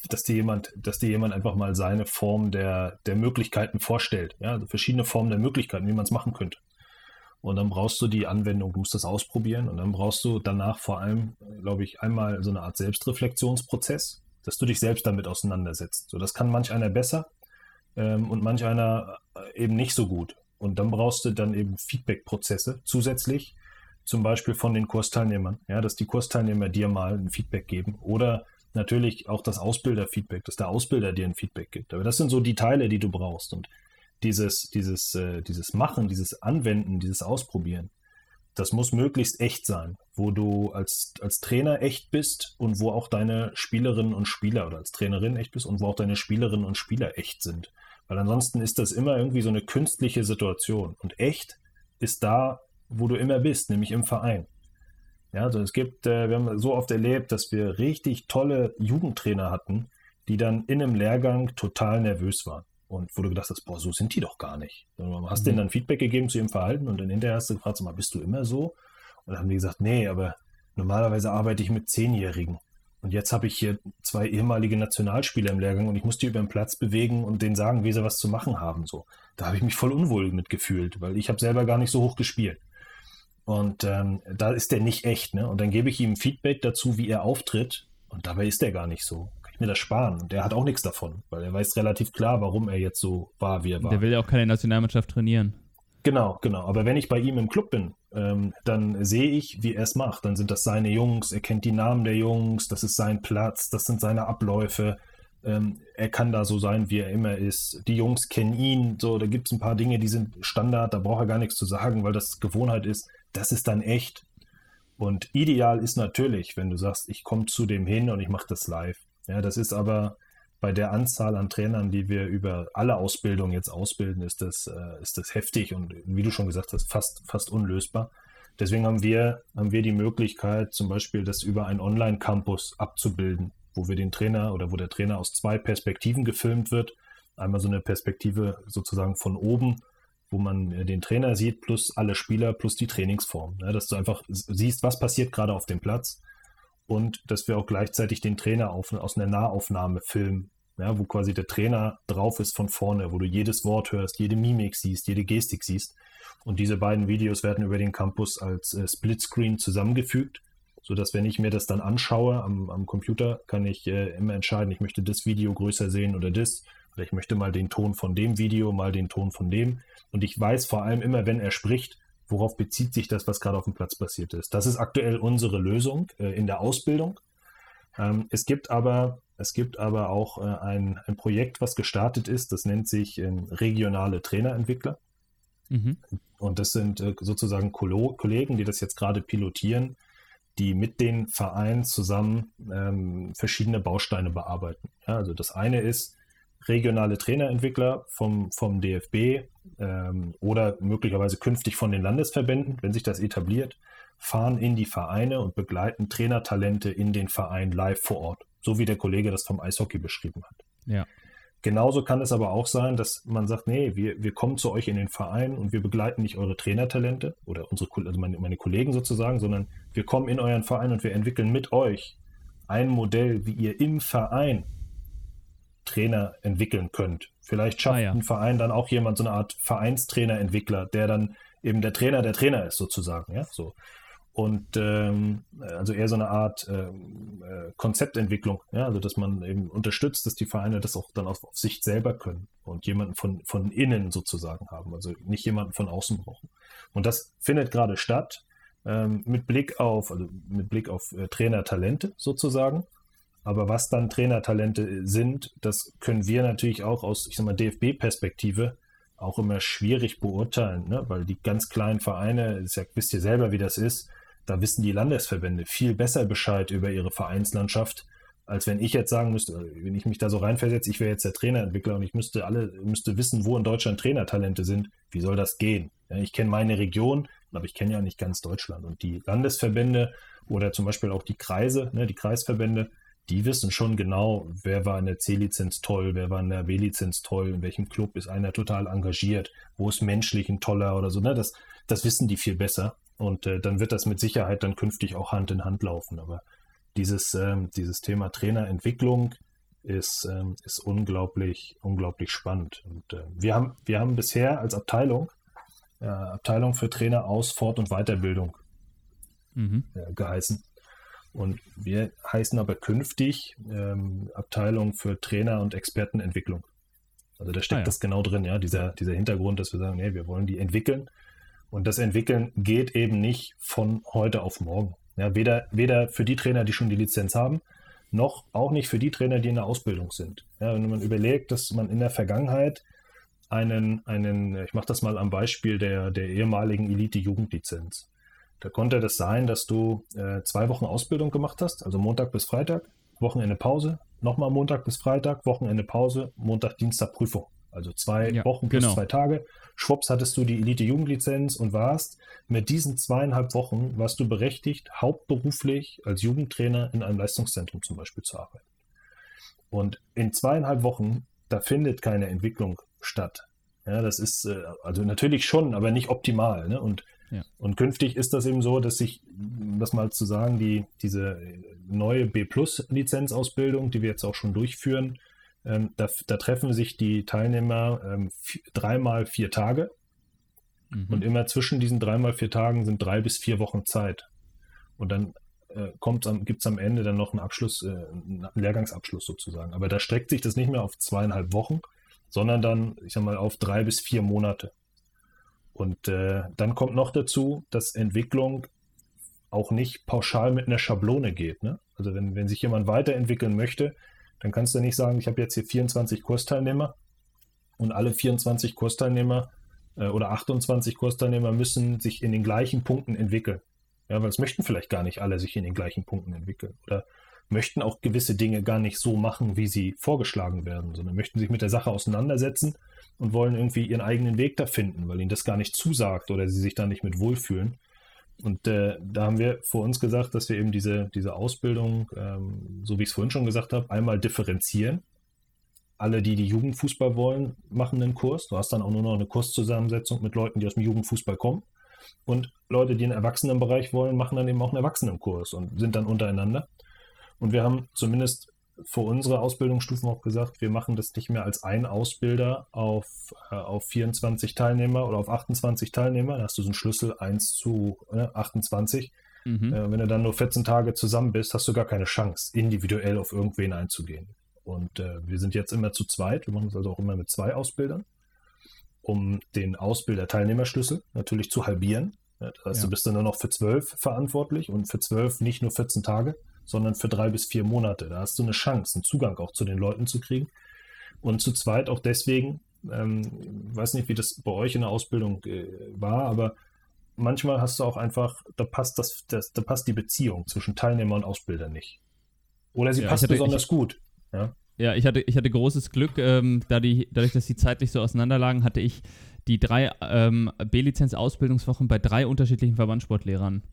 dass dir jemand, dass dir jemand einfach mal seine Form der, der Möglichkeiten vorstellt. Ja, also verschiedene Formen der Möglichkeiten, wie man es machen könnte. Und dann brauchst du die Anwendung, du musst das ausprobieren und dann brauchst du danach vor allem, glaube ich, einmal so eine Art Selbstreflexionsprozess dass du dich selbst damit auseinandersetzt. So, das kann manch einer besser ähm, und manch einer äh, eben nicht so gut. Und dann brauchst du dann eben Feedback-Prozesse zusätzlich, zum Beispiel von den Kursteilnehmern, ja, dass die Kursteilnehmer dir mal ein Feedback geben oder natürlich auch das Ausbilder-Feedback, dass der Ausbilder dir ein Feedback gibt. Aber das sind so die Teile, die du brauchst. Und dieses, dieses, äh, dieses Machen, dieses Anwenden, dieses Ausprobieren, das muss möglichst echt sein, wo du als, als Trainer echt bist und wo auch deine Spielerinnen und Spieler oder als Trainerin echt bist und wo auch deine Spielerinnen und Spieler echt sind. Weil ansonsten ist das immer irgendwie so eine künstliche Situation. Und echt ist da, wo du immer bist, nämlich im Verein. Ja, also es gibt, äh, wir haben so oft erlebt, dass wir richtig tolle Jugendtrainer hatten, die dann in einem Lehrgang total nervös waren. Und wo du gedacht hast, boah, so sind die doch gar nicht. Du hast mhm. denen dann Feedback gegeben zu ihrem Verhalten und dann hinterher hast du gefragt, sag mal, bist du immer so? Und dann haben die gesagt, nee, aber normalerweise arbeite ich mit Zehnjährigen. Und jetzt habe ich hier zwei ehemalige Nationalspieler im Lehrgang und ich muss die über den Platz bewegen und denen sagen, wie sie was zu machen haben. So, da habe ich mich voll unwohl mitgefühlt, weil ich habe selber gar nicht so hoch gespielt. Und ähm, da ist der nicht echt, ne? Und dann gebe ich ihm Feedback dazu, wie er auftritt. Und dabei ist er gar nicht so mir das sparen. Und der hat auch nichts davon, weil er weiß relativ klar, warum er jetzt so war, wie er war. Der will ja auch keine Nationalmannschaft trainieren. Genau, genau. Aber wenn ich bei ihm im Club bin, ähm, dann sehe ich, wie er es macht. Dann sind das seine Jungs, er kennt die Namen der Jungs, das ist sein Platz, das sind seine Abläufe. Ähm, er kann da so sein, wie er immer ist. Die Jungs kennen ihn. So, da gibt es ein paar Dinge, die sind Standard, da braucht er gar nichts zu sagen, weil das Gewohnheit ist. Das ist dann echt. Und ideal ist natürlich, wenn du sagst, ich komme zu dem hin und ich mache das live. Ja, das ist aber bei der Anzahl an Trainern, die wir über alle Ausbildungen jetzt ausbilden, ist das, äh, ist das heftig und wie du schon gesagt hast, fast, fast unlösbar. Deswegen haben wir, haben wir die Möglichkeit, zum Beispiel das über einen Online-Campus abzubilden, wo wir den Trainer oder wo der Trainer aus zwei Perspektiven gefilmt wird. Einmal so eine Perspektive sozusagen von oben, wo man den Trainer sieht, plus alle Spieler, plus die Trainingsform. Ja, dass du einfach siehst, was passiert gerade auf dem Platz und dass wir auch gleichzeitig den Trainer auf, aus einer Nahaufnahme filmen, ja, wo quasi der Trainer drauf ist von vorne, wo du jedes Wort hörst, jede Mimik siehst, jede Gestik siehst. Und diese beiden Videos werden über den Campus als äh, Splitscreen zusammengefügt, sodass wenn ich mir das dann anschaue am, am Computer, kann ich äh, immer entscheiden, ich möchte das Video größer sehen oder das. Oder ich möchte mal den Ton von dem Video, mal den Ton von dem. Und ich weiß vor allem immer, wenn er spricht, worauf bezieht sich das, was gerade auf dem Platz passiert ist. Das ist aktuell unsere Lösung äh, in der Ausbildung. Ähm, es gibt aber, es gibt aber auch äh, ein, ein Projekt, was gestartet ist, das nennt sich äh, regionale Trainerentwickler. Mhm. Und das sind äh, sozusagen Kolo Kollegen, die das jetzt gerade pilotieren, die mit den Vereinen zusammen ähm, verschiedene Bausteine bearbeiten. Ja, also das eine ist, regionale Trainerentwickler vom, vom DFB ähm, oder möglicherweise künftig von den Landesverbänden, wenn sich das etabliert, fahren in die Vereine und begleiten Trainertalente in den Verein live vor Ort, so wie der Kollege das vom Eishockey beschrieben hat. Ja. Genauso kann es aber auch sein, dass man sagt, nee, wir, wir kommen zu euch in den Verein und wir begleiten nicht eure Trainertalente oder unsere, also meine, meine Kollegen sozusagen, sondern wir kommen in euren Verein und wir entwickeln mit euch ein Modell, wie ihr im Verein Trainer entwickeln könnt. Vielleicht schafft ah, ja. ein Verein dann auch jemand so eine Art Vereinstrainerentwickler, der dann eben der Trainer der Trainer ist, sozusagen. Ja, so. Und ähm, also eher so eine Art ähm, äh, Konzeptentwicklung, ja, also dass man eben unterstützt, dass die Vereine das auch dann auf, auf Sicht selber können und jemanden von, von innen sozusagen haben, also nicht jemanden von außen brauchen. Und das findet gerade statt ähm, mit Blick auf, also mit Blick auf äh, Trainertalente sozusagen. Aber was dann Trainertalente sind, das können wir natürlich auch aus, ich sag mal, DFB-Perspektive auch immer schwierig beurteilen, ne? weil die ganz kleinen Vereine, das ja, wisst ihr selber, wie das ist, da wissen die Landesverbände viel besser Bescheid über ihre Vereinslandschaft, als wenn ich jetzt sagen müsste, wenn ich mich da so reinversetze, ich wäre jetzt der Trainerentwickler und ich müsste alle, müsste wissen, wo in Deutschland Trainertalente sind. Wie soll das gehen? Ich kenne meine Region, aber ich kenne ja nicht ganz Deutschland. Und die Landesverbände oder zum Beispiel auch die Kreise, ne, die Kreisverbände, die wissen schon genau, wer war in der C-Lizenz toll, wer war in der B-Lizenz toll, in welchem Club ist einer total engagiert, wo ist menschlich ein toller oder so. Ne? Das, das wissen die viel besser. Und äh, dann wird das mit Sicherheit dann künftig auch Hand in Hand laufen. Aber dieses, ähm, dieses Thema Trainerentwicklung ist, ähm, ist unglaublich, unglaublich spannend. Und äh, wir, haben, wir haben bisher als Abteilung, äh, Abteilung für Trainer aus Fort- und Weiterbildung mhm. Äh, geheißen. Und wir heißen aber künftig ähm, Abteilung für Trainer- und Expertenentwicklung. Also da steckt ah, ja. das genau drin, ja, dieser, dieser Hintergrund, dass wir sagen, nee, wir wollen die entwickeln. Und das Entwickeln geht eben nicht von heute auf morgen. Ja, weder, weder für die Trainer, die schon die Lizenz haben, noch auch nicht für die Trainer, die in der Ausbildung sind. Ja, wenn man überlegt, dass man in der Vergangenheit einen, einen ich mache das mal am Beispiel der, der ehemaligen Elite-Jugendlizenz. Da konnte das sein, dass du äh, zwei Wochen Ausbildung gemacht hast, also Montag bis Freitag, Wochenende Pause, nochmal Montag bis Freitag, Wochenende Pause, Montag, Dienstag Prüfung. Also zwei ja, Wochen plus genau. zwei Tage. Schwupps hattest du die Elite-Jugendlizenz und warst mit diesen zweieinhalb Wochen warst du berechtigt, hauptberuflich als Jugendtrainer in einem Leistungszentrum zum Beispiel zu arbeiten. Und in zweieinhalb Wochen, da findet keine Entwicklung statt. Ja, das ist äh, also natürlich schon, aber nicht optimal. Ne? Und ja. Und künftig ist das eben so, dass sich, das mal zu sagen, die, diese neue B-Plus-Lizenzausbildung, die wir jetzt auch schon durchführen, ähm, da, da, treffen sich die Teilnehmer ähm, dreimal vier Tage. Mhm. Und immer zwischen diesen dreimal vier Tagen sind drei bis vier Wochen Zeit. Und dann äh, gibt es am Ende dann noch einen Abschluss, äh, einen Lehrgangsabschluss sozusagen. Aber da streckt sich das nicht mehr auf zweieinhalb Wochen, sondern dann, ich sag mal, auf drei bis vier Monate. Und äh, dann kommt noch dazu, dass Entwicklung auch nicht pauschal mit einer Schablone geht. Ne? Also wenn, wenn sich jemand weiterentwickeln möchte, dann kannst du nicht sagen, ich habe jetzt hier 24 Kursteilnehmer und alle 24 Kursteilnehmer äh, oder 28 Kursteilnehmer müssen sich in den gleichen Punkten entwickeln. Ja, weil es möchten vielleicht gar nicht alle sich in den gleichen Punkten entwickeln oder möchten auch gewisse Dinge gar nicht so machen, wie sie vorgeschlagen werden, sondern möchten sich mit der Sache auseinandersetzen und wollen irgendwie ihren eigenen Weg da finden, weil ihnen das gar nicht zusagt oder sie sich da nicht mit wohlfühlen. Und äh, da haben wir vor uns gesagt, dass wir eben diese, diese Ausbildung, ähm, so wie ich es vorhin schon gesagt habe, einmal differenzieren. Alle, die die Jugendfußball wollen, machen einen Kurs. Du hast dann auch nur noch eine Kurszusammensetzung mit Leuten, die aus dem Jugendfußball kommen. Und Leute, die einen Erwachsenenbereich wollen, machen dann eben auch einen Erwachsenenkurs und sind dann untereinander. Und wir haben zumindest für unsere Ausbildungsstufen auch gesagt, wir machen das nicht mehr als ein Ausbilder auf, äh, auf 24 Teilnehmer oder auf 28 Teilnehmer. Da hast du so einen Schlüssel 1 zu äh, 28. Mhm. Äh, wenn du dann nur 14 Tage zusammen bist, hast du gar keine Chance, individuell auf irgendwen einzugehen. Und äh, wir sind jetzt immer zu zweit. Wir machen es also auch immer mit zwei Ausbildern, um den Ausbilder-Teilnehmerschlüssel natürlich zu halbieren. Das heißt, ja. du bist dann nur noch für zwölf verantwortlich und für zwölf nicht nur 14 Tage sondern für drei bis vier Monate. Da hast du eine Chance, einen Zugang auch zu den Leuten zu kriegen. Und zu zweit auch deswegen, ähm, weiß nicht, wie das bei euch in der Ausbildung äh, war, aber manchmal hast du auch einfach, da passt das, das, da passt die Beziehung zwischen Teilnehmer und Ausbilder nicht. Oder sie ja, passt hatte, besonders ich, gut. Ja? Ja, ich hatte, ich hatte großes Glück, ähm, da die, dadurch, dass die zeitlich so auseinanderlagen, hatte ich die drei ähm, B-Lizenz-Ausbildungswochen bei drei unterschiedlichen Verbandssportlehrern.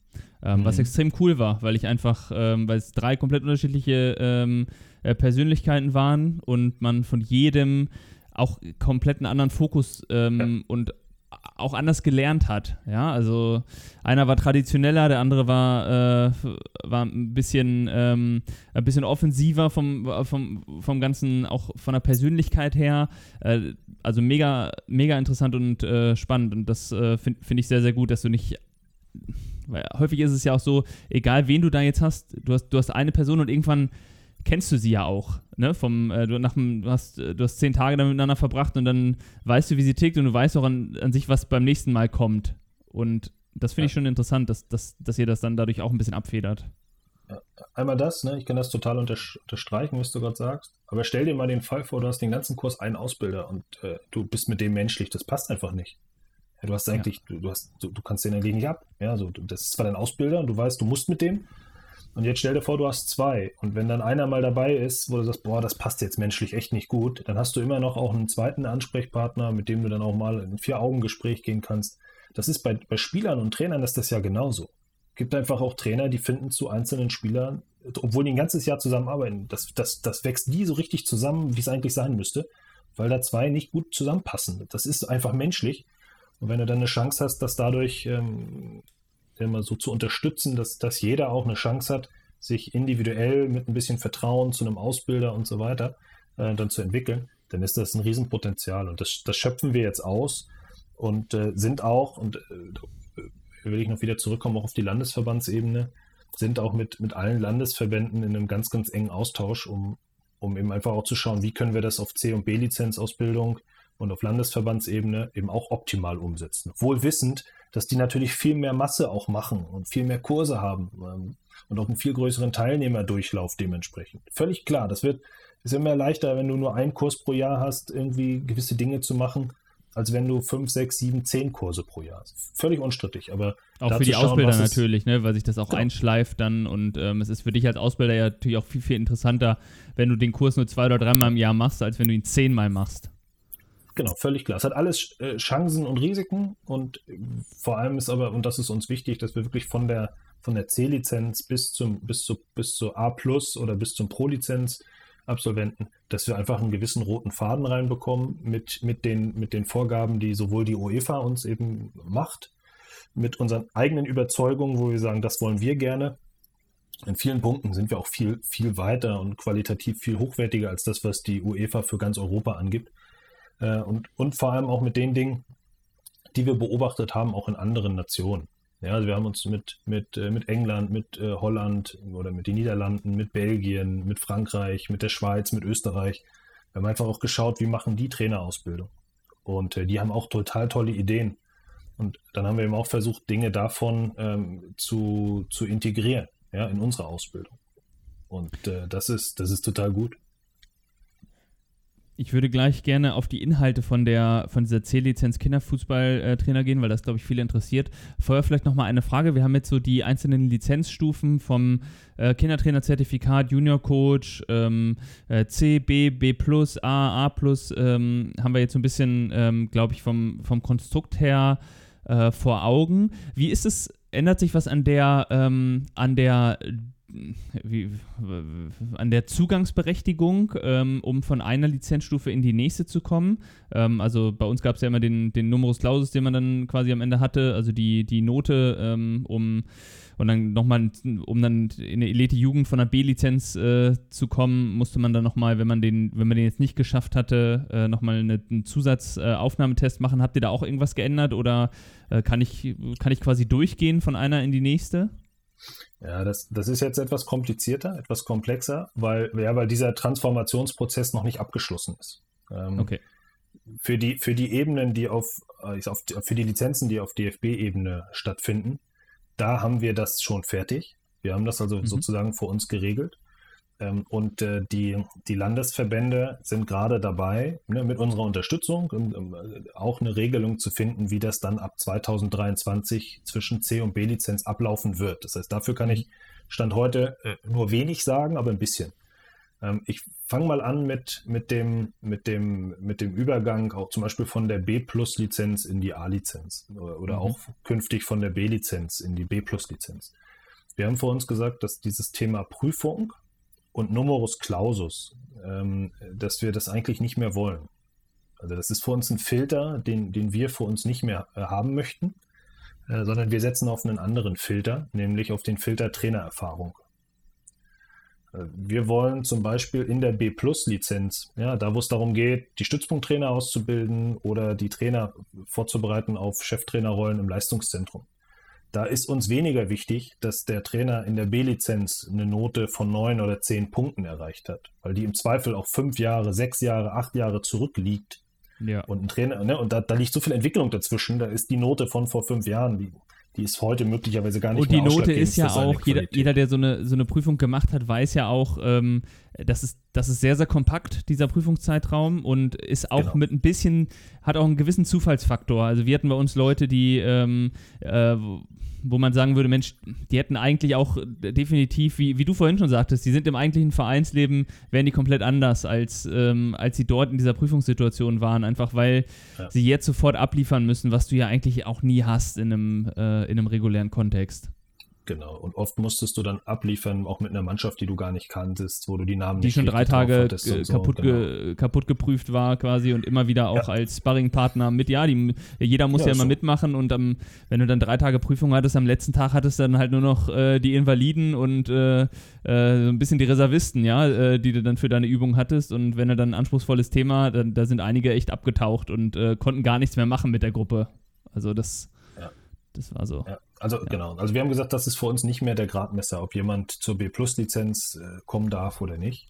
Ähm, mhm. Was extrem cool war, weil ich einfach, ähm, weil es drei komplett unterschiedliche ähm, äh, Persönlichkeiten waren und man von jedem auch komplett einen anderen Fokus ähm, ja. und auch anders gelernt hat. Ja, also einer war traditioneller, der andere war, äh, war ein bisschen, ähm, ein bisschen offensiver vom, vom, vom Ganzen, auch von der Persönlichkeit her. Äh, also mega, mega interessant und äh, spannend. Und das äh, finde find ich sehr, sehr gut, dass du nicht. Weil häufig ist es ja auch so, egal wen du da jetzt hast, du hast, du hast eine Person und irgendwann kennst du sie ja auch. Ne? Vom, äh, du, nach dem, du, hast, du hast zehn Tage damit miteinander verbracht und dann weißt du, wie sie tickt und du weißt auch an, an sich, was beim nächsten Mal kommt. Und das finde ja. ich schon interessant, dass, dass, dass ihr das dann dadurch auch ein bisschen abfedert. Einmal das, ne? ich kann das total unterstreichen, was du gerade sagst. Aber stell dir mal den Fall vor, du hast den ganzen Kurs einen Ausbilder und äh, du bist mit dem menschlich, das passt einfach nicht. Ja, du hast eigentlich, du, du, hast, du, du, kannst den dagegen nicht ab. Ja, also, das ist zwar dein Ausbilder und du weißt, du musst mit dem, und jetzt stell dir vor, du hast zwei. Und wenn dann einer mal dabei ist, wo du sagst, boah, das passt jetzt menschlich echt nicht gut, dann hast du immer noch auch einen zweiten Ansprechpartner, mit dem du dann auch mal in ein Vier-Augen-Gespräch gehen kannst. Das ist bei, bei Spielern und Trainern ist das ja genauso. Es gibt einfach auch Trainer, die finden zu einzelnen Spielern, obwohl die ein ganzes Jahr zusammenarbeiten, das, das, das wächst nie so richtig zusammen, wie es eigentlich sein müsste, weil da zwei nicht gut zusammenpassen. Das ist einfach menschlich. Und wenn du dann eine Chance hast, dass dadurch ähm, immer so zu unterstützen, dass, dass jeder auch eine Chance hat, sich individuell mit ein bisschen Vertrauen zu einem Ausbilder und so weiter äh, dann zu entwickeln, dann ist das ein Riesenpotenzial. Und das, das schöpfen wir jetzt aus und äh, sind auch, und äh, will ich noch wieder zurückkommen, auch auf die Landesverbandsebene, sind auch mit, mit allen Landesverbänden in einem ganz, ganz engen Austausch, um, um eben einfach auch zu schauen, wie können wir das auf C- und B-Lizenzausbildung und auf Landesverbandsebene eben auch optimal umsetzen. Wohl wissend, dass die natürlich viel mehr Masse auch machen und viel mehr Kurse haben ähm, und auch einen viel größeren Teilnehmerdurchlauf dementsprechend. Völlig klar, das wird ist immer leichter, wenn du nur einen Kurs pro Jahr hast, irgendwie gewisse Dinge zu machen, als wenn du fünf, sechs, sieben, zehn Kurse pro Jahr hast. Völlig unstrittig, aber auch für die schauen, Ausbilder natürlich, ne, weil sich das auch genau. einschleift dann und ähm, es ist für dich als Ausbilder ja natürlich auch viel, viel interessanter, wenn du den Kurs nur zwei oder dreimal im Jahr machst, als wenn du ihn zehnmal machst. Genau, völlig klar. Es hat alles äh, Chancen und Risiken und vor allem ist aber, und das ist uns wichtig, dass wir wirklich von der, von der C-Lizenz bis zum, bis zu, bis zur A Plus oder bis zum Pro-Lizenz Absolventen, dass wir einfach einen gewissen roten Faden reinbekommen mit, mit, den, mit den Vorgaben, die sowohl die UEFA uns eben macht, mit unseren eigenen Überzeugungen, wo wir sagen, das wollen wir gerne. In vielen Punkten sind wir auch viel, viel weiter und qualitativ viel hochwertiger als das, was die UEFA für ganz Europa angibt. Äh, und, und vor allem auch mit den Dingen, die wir beobachtet haben, auch in anderen Nationen. Ja, also wir haben uns mit, mit, äh, mit England, mit äh, Holland oder mit den Niederlanden, mit Belgien, mit Frankreich, mit der Schweiz, mit Österreich. Wir haben einfach auch geschaut, wie machen die Trainerausbildung. Und äh, die haben auch total tolle Ideen. Und dann haben wir eben auch versucht, Dinge davon ähm, zu, zu integrieren, ja, in unsere Ausbildung. Und äh, das, ist, das ist total gut. Ich würde gleich gerne auf die Inhalte von der von dieser C-Lizenz Kinderfußballtrainer gehen, weil das glaube ich viele interessiert. Vorher vielleicht noch mal eine Frage. Wir haben jetzt so die einzelnen Lizenzstufen vom äh, Kindertrainer-Zertifikat, Junior-Coach, ähm, äh, C, B, B+, A, A+, ähm, haben wir jetzt so ein bisschen, ähm, glaube ich, vom, vom Konstrukt her äh, vor Augen. Wie ist es, ändert sich was an der, ähm, an der wie, an der Zugangsberechtigung, ähm, um von einer Lizenzstufe in die nächste zu kommen. Ähm, also bei uns gab es ja immer den, den Numerus Clausus, den man dann quasi am Ende hatte, also die, die Note, ähm, um und dann nochmal, um dann in eine Elite-Jugend von der B-Lizenz äh, zu kommen, musste man dann nochmal, wenn man den, wenn man den jetzt nicht geschafft hatte, äh, nochmal eine, einen Zusatzaufnahmetest äh, machen. Habt ihr da auch irgendwas geändert oder äh, kann, ich, kann ich quasi durchgehen von einer in die nächste? Ja, das, das ist jetzt etwas komplizierter, etwas komplexer, weil, ja, weil dieser Transformationsprozess noch nicht abgeschlossen ist. Ähm, okay. Für die, für die Ebenen, die auf, äh, auf für die Lizenzen, die auf DFB-Ebene stattfinden, da haben wir das schon fertig. Wir haben das also mhm. sozusagen für uns geregelt. Ähm, und äh, die, die Landesverbände sind gerade dabei, ne, mit unserer Unterstützung äh, auch eine Regelung zu finden, wie das dann ab 2023 zwischen C- und B-Lizenz ablaufen wird. Das heißt, dafür kann ich Stand heute äh, nur wenig sagen, aber ein bisschen. Ähm, ich fange mal an mit, mit, dem, mit, dem, mit dem Übergang auch zum Beispiel von der B-Plus-Lizenz in die A-Lizenz oder, oder mhm. auch künftig von der B-Lizenz in die B-Plus-Lizenz. Wir haben vor uns gesagt, dass dieses Thema Prüfung und Numerus Clausus, ähm, dass wir das eigentlich nicht mehr wollen. Also das ist für uns ein Filter, den, den wir für uns nicht mehr äh, haben möchten, äh, sondern wir setzen auf einen anderen Filter, nämlich auf den Filter Trainererfahrung. Äh, wir wollen zum Beispiel in der B-Plus-Lizenz, ja, da wo es darum geht, die Stützpunkttrainer auszubilden oder die Trainer vorzubereiten auf Cheftrainerrollen im Leistungszentrum. Da ist uns weniger wichtig, dass der Trainer in der B-Lizenz eine Note von neun oder zehn Punkten erreicht hat, weil die im Zweifel auch fünf Jahre, sechs Jahre, acht Jahre zurückliegt. Ja. Und ein Trainer, ne, und da, da liegt so viel Entwicklung dazwischen, da ist die Note von vor fünf Jahren, die, die ist heute möglicherweise gar nicht Und die Note ist ja auch, jeder, jeder, der so eine, so eine Prüfung gemacht hat, weiß ja auch, ähm, das, ist, das ist sehr, sehr kompakt, dieser Prüfungszeitraum und ist auch genau. mit ein bisschen, hat auch einen gewissen Zufallsfaktor. Also wir hatten bei uns Leute, die, ähm, äh, wo man sagen würde, Mensch, die hätten eigentlich auch definitiv, wie, wie du vorhin schon sagtest, die sind im eigentlichen Vereinsleben, wären die komplett anders, als, ähm, als sie dort in dieser Prüfungssituation waren, einfach weil ja. sie jetzt sofort abliefern müssen, was du ja eigentlich auch nie hast in einem, äh, in einem regulären Kontext. Genau. Und oft musstest du dann abliefern, auch mit einer Mannschaft, die du gar nicht kanntest, wo du die Namen die nicht schon drei Tage so, kaputt, genau. ge kaputt geprüft war quasi und immer wieder auch ja. als Sparringpartner mit. Ja, die, jeder muss ja, ja immer so. mitmachen und am, wenn du dann drei Tage Prüfung hattest, am letzten Tag hattest du dann halt nur noch äh, die Invaliden und äh, äh, so ein bisschen die Reservisten, ja, äh, die du dann für deine Übung hattest. Und wenn du dann ein anspruchsvolles Thema, dann, da sind einige echt abgetaucht und äh, konnten gar nichts mehr machen mit der Gruppe. Also das, das war so. Ja. Also ja. genau, also wir haben gesagt, das ist für uns nicht mehr der Gradmesser, ob jemand zur B-Plus-Lizenz äh, kommen darf oder nicht,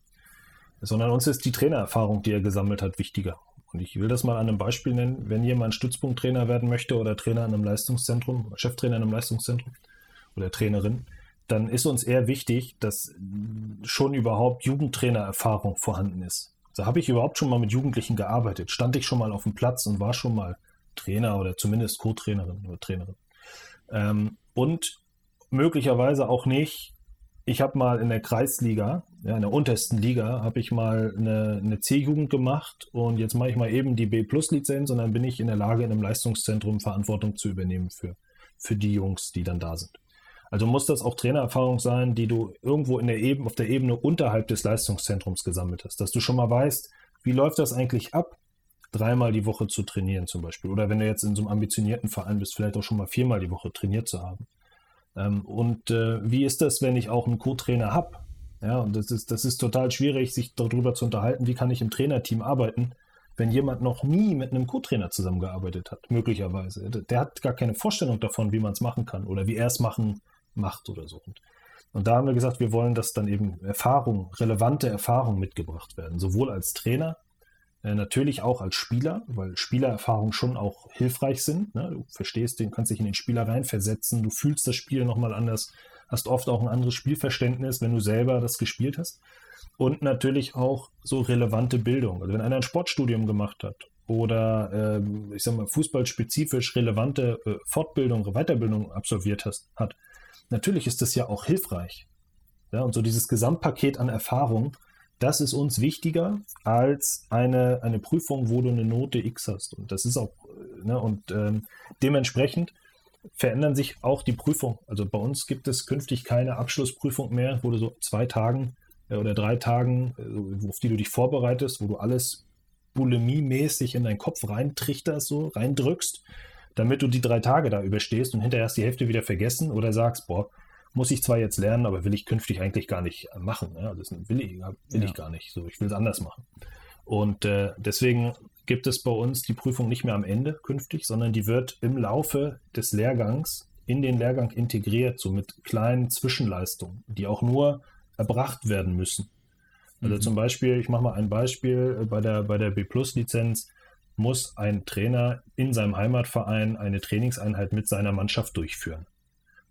sondern uns ist die Trainererfahrung, die er gesammelt hat, wichtiger. Und ich will das mal an einem Beispiel nennen. Wenn jemand Stützpunkttrainer werden möchte oder Trainer in einem Leistungszentrum, Cheftrainer in einem Leistungszentrum oder Trainerin, dann ist uns eher wichtig, dass schon überhaupt Jugendtrainererfahrung vorhanden ist. Da habe ich überhaupt schon mal mit Jugendlichen gearbeitet, stand ich schon mal auf dem Platz und war schon mal Trainer oder zumindest Co-Trainerin oder Trainerin. Ähm, und möglicherweise auch nicht. Ich habe mal in der Kreisliga, ja, in der untersten Liga, habe ich mal eine, eine C-Jugend gemacht und jetzt mache ich mal eben die B-Plus-Lizenz und dann bin ich in der Lage, in einem Leistungszentrum Verantwortung zu übernehmen für, für die Jungs, die dann da sind. Also muss das auch Trainererfahrung sein, die du irgendwo in der Ebene, auf der Ebene unterhalb des Leistungszentrums gesammelt hast, dass du schon mal weißt, wie läuft das eigentlich ab? Dreimal die Woche zu trainieren zum Beispiel. Oder wenn du jetzt in so einem ambitionierten Verein bist, vielleicht auch schon mal viermal die Woche trainiert zu haben. Ähm, und äh, wie ist das, wenn ich auch einen Co-Trainer habe? Ja, und das ist, das ist total schwierig, sich darüber zu unterhalten, wie kann ich im Trainerteam arbeiten, wenn jemand noch nie mit einem Co-Trainer zusammengearbeitet hat, möglicherweise. Der hat gar keine Vorstellung davon, wie man es machen kann oder wie er es machen macht oder so. Und, und da haben wir gesagt, wir wollen, dass dann eben Erfahrung, relevante Erfahrung mitgebracht werden, sowohl als Trainer natürlich auch als Spieler, weil Spielererfahrungen schon auch hilfreich sind. Ne? Du verstehst den, kannst dich in den Spieler reinversetzen, du fühlst das Spiel nochmal anders, hast oft auch ein anderes Spielverständnis, wenn du selber das gespielt hast. Und natürlich auch so relevante Bildung. Also wenn einer ein Sportstudium gemacht hat oder äh, ich sag mal fußballspezifisch relevante äh, Fortbildung, Weiterbildung absolviert hast, hat, natürlich ist das ja auch hilfreich. Ja, und so dieses Gesamtpaket an Erfahrung das ist uns wichtiger als eine, eine Prüfung, wo du eine Note X hast. Und das ist auch, ne, und ähm, dementsprechend verändern sich auch die Prüfungen. Also bei uns gibt es künftig keine Abschlussprüfung mehr, wo du so zwei Tagen äh, oder drei Tagen, äh, auf die du dich vorbereitest, wo du alles bulimiemäßig in deinen Kopf reintrichterst, so reindrückst, damit du die drei Tage da überstehst und hinterher hast die Hälfte wieder vergessen oder sagst, boah, muss ich zwar jetzt lernen, aber will ich künftig eigentlich gar nicht machen. Ja? Das will, ich, will ja. ich gar nicht. So, ich will es anders machen. Und äh, deswegen gibt es bei uns die Prüfung nicht mehr am Ende künftig, sondern die wird im Laufe des Lehrgangs in den Lehrgang integriert, so mit kleinen Zwischenleistungen, die auch nur erbracht werden müssen. Also mhm. zum Beispiel, ich mache mal ein Beispiel, äh, bei der, bei der B-Plus-Lizenz muss ein Trainer in seinem Heimatverein eine Trainingseinheit mit seiner Mannschaft durchführen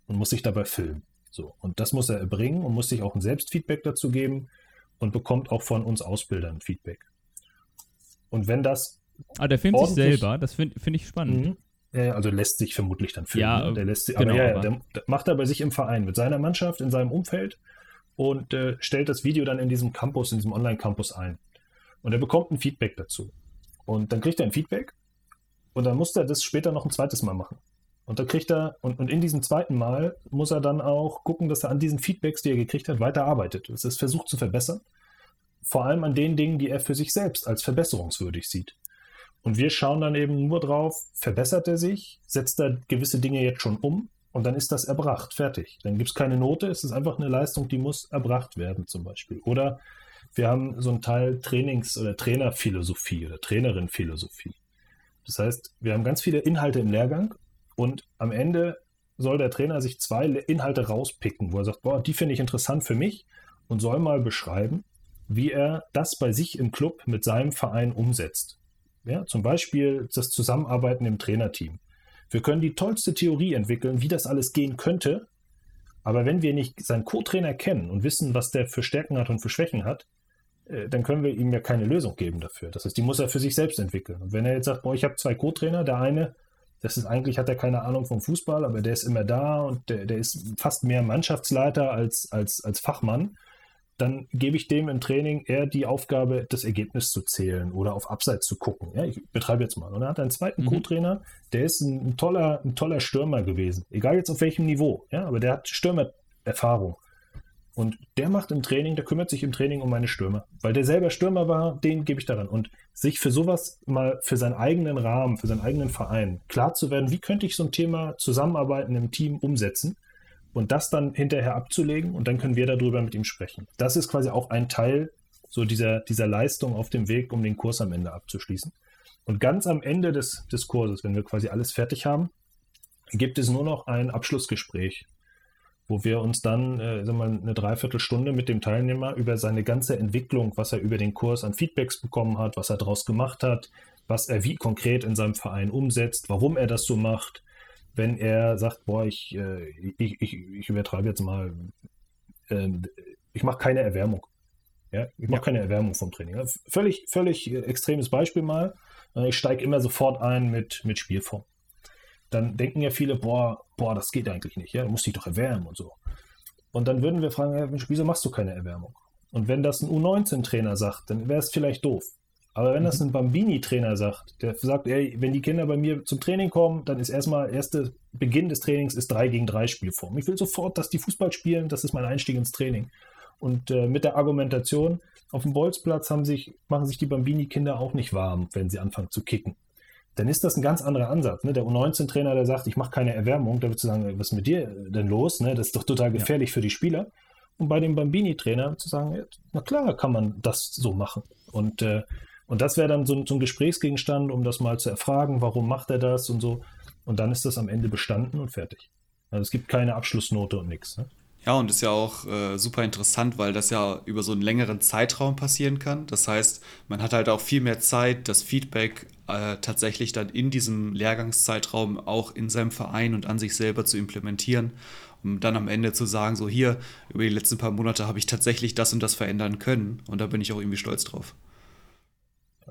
und muss sich dabei filmen. So, und das muss er erbringen und muss sich auch ein Selbstfeedback dazu geben und bekommt auch von uns Ausbildern Feedback. Und wenn das. Ah, der filmt sich selber, das finde find ich spannend. Mhm. also lässt sich vermutlich dann filmen. Ja, ne? der lässt sich, genau, aber ja, aber. Der, der, macht er bei sich im Verein mit seiner Mannschaft, in seinem Umfeld und äh, stellt das Video dann in diesem Campus, in diesem Online-Campus ein. Und er bekommt ein Feedback dazu. Und dann kriegt er ein Feedback und dann muss er das später noch ein zweites Mal machen. Und da kriegt er, und, und in diesem zweiten Mal muss er dann auch gucken, dass er an diesen Feedbacks, die er gekriegt hat, weiter arbeitet. Das ist versucht zu verbessern. Vor allem an den Dingen, die er für sich selbst als verbesserungswürdig sieht. Und wir schauen dann eben nur drauf, verbessert er sich, setzt er gewisse Dinge jetzt schon um und dann ist das erbracht, fertig. Dann gibt es keine Note, es ist einfach eine Leistung, die muss erbracht werden zum Beispiel. Oder wir haben so einen Teil Trainings- oder Trainerphilosophie oder Trainerinphilosophie. Das heißt, wir haben ganz viele Inhalte im Lehrgang und am Ende soll der Trainer sich zwei Inhalte rauspicken, wo er sagt, boah, die finde ich interessant für mich und soll mal beschreiben, wie er das bei sich im Club mit seinem Verein umsetzt. Ja, zum Beispiel das Zusammenarbeiten im Trainerteam. Wir können die tollste Theorie entwickeln, wie das alles gehen könnte, aber wenn wir nicht seinen Co-Trainer kennen und wissen, was der für Stärken hat und für Schwächen hat, äh, dann können wir ihm ja keine Lösung geben dafür. Das heißt, die muss er für sich selbst entwickeln. Und wenn er jetzt sagt, boah, ich habe zwei Co-Trainer, der eine das ist eigentlich, hat er keine Ahnung vom Fußball, aber der ist immer da und der, der ist fast mehr Mannschaftsleiter als, als, als Fachmann. Dann gebe ich dem im Training eher die Aufgabe, das Ergebnis zu zählen oder auf Abseits zu gucken. Ja, ich betreibe jetzt mal. Und er hat einen zweiten mhm. Co-Trainer, der ist ein, ein, toller, ein toller Stürmer gewesen. Egal jetzt auf welchem Niveau, ja, aber der hat Stürmererfahrung. Und der macht im Training, der kümmert sich im Training um meine Stürmer. Weil der selber Stürmer war, den gebe ich daran. Und sich für sowas mal für seinen eigenen Rahmen, für seinen eigenen Verein klar zu werden, wie könnte ich so ein Thema Zusammenarbeiten im Team umsetzen und das dann hinterher abzulegen und dann können wir darüber mit ihm sprechen. Das ist quasi auch ein Teil so dieser, dieser Leistung auf dem Weg, um den Kurs am Ende abzuschließen. Und ganz am Ende des, des Kurses, wenn wir quasi alles fertig haben, gibt es nur noch ein Abschlussgespräch wo wir uns dann äh, sagen wir, eine Dreiviertelstunde mit dem Teilnehmer über seine ganze Entwicklung, was er über den Kurs an Feedbacks bekommen hat, was er daraus gemacht hat, was er wie konkret in seinem Verein umsetzt, warum er das so macht. Wenn er sagt, boah, ich, äh, ich, ich, ich übertreibe jetzt mal, äh, ich mache keine Erwärmung. Ja, ich mache ja. keine Erwärmung vom Training. Völlig, völlig extremes Beispiel mal. Ich steige immer sofort ein mit, mit Spielform dann denken ja viele, boah, boah, das geht eigentlich nicht, ja, du musst dich doch erwärmen und so. Und dann würden wir fragen, ja, wieso machst du keine Erwärmung? Und wenn das ein U19-Trainer sagt, dann wäre es vielleicht doof. Aber wenn das mhm. ein Bambini-Trainer sagt, der sagt, ey, wenn die Kinder bei mir zum Training kommen, dann ist erstmal, erster Beginn des Trainings ist 3 gegen 3 Spielform. Ich will sofort, dass die Fußball spielen, das ist mein Einstieg ins Training. Und äh, mit der Argumentation, auf dem Bolzplatz haben sich, machen sich die Bambini-Kinder auch nicht warm, wenn sie anfangen zu kicken dann ist das ein ganz anderer Ansatz. Ne? Der U19-Trainer, der sagt, ich mache keine Erwärmung, da wird zu sagen, was ist mit dir denn los? Ne? Das ist doch total gefährlich ja. für die Spieler. Und bei dem Bambini-Trainer zu sagen, na klar, kann man das so machen. Und, äh, und das wäre dann so, so, ein Gesprächsgegenstand, um das mal zu erfragen, warum macht er das und so. Und dann ist das am Ende bestanden und fertig. Also es gibt keine Abschlussnote und nichts. Ne? Ja, und ist ja auch äh, super interessant, weil das ja über so einen längeren Zeitraum passieren kann. Das heißt, man hat halt auch viel mehr Zeit, das Feedback äh, tatsächlich dann in diesem Lehrgangszeitraum auch in seinem Verein und an sich selber zu implementieren, um dann am Ende zu sagen, so hier, über die letzten paar Monate habe ich tatsächlich das und das verändern können. Und da bin ich auch irgendwie stolz drauf.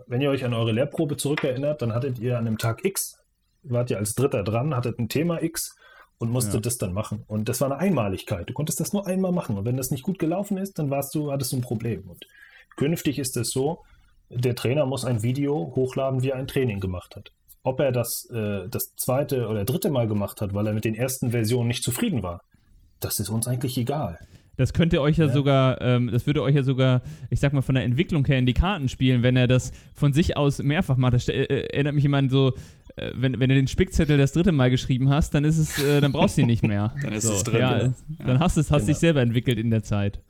Wenn ihr euch an eure Lehrprobe zurückerinnert, dann hattet ihr an dem Tag X, wart ihr als Dritter dran, hattet ein Thema X und musste ja. das dann machen. Und das war eine Einmaligkeit. Du konntest das nur einmal machen. Und wenn das nicht gut gelaufen ist, dann warst du, hattest du ein Problem. Und künftig ist es so, der Trainer muss ein Video hochladen, wie er ein Training gemacht hat. Ob er das äh, das zweite oder dritte Mal gemacht hat, weil er mit den ersten Versionen nicht zufrieden war, das ist uns eigentlich egal. Das könnte euch ja, ja. sogar, ähm, das würde euch ja sogar, ich sag mal, von der Entwicklung her in die Karten spielen, wenn er das von sich aus mehrfach macht. Das äh, erinnert mich immer an so äh, wenn, wenn du den Spickzettel das dritte Mal geschrieben hast, dann ist es, äh, dann brauchst du ihn nicht mehr. dann ist so, es drin. Ja, ja. Dann hast du es, hast genau. dich selber entwickelt in der Zeit.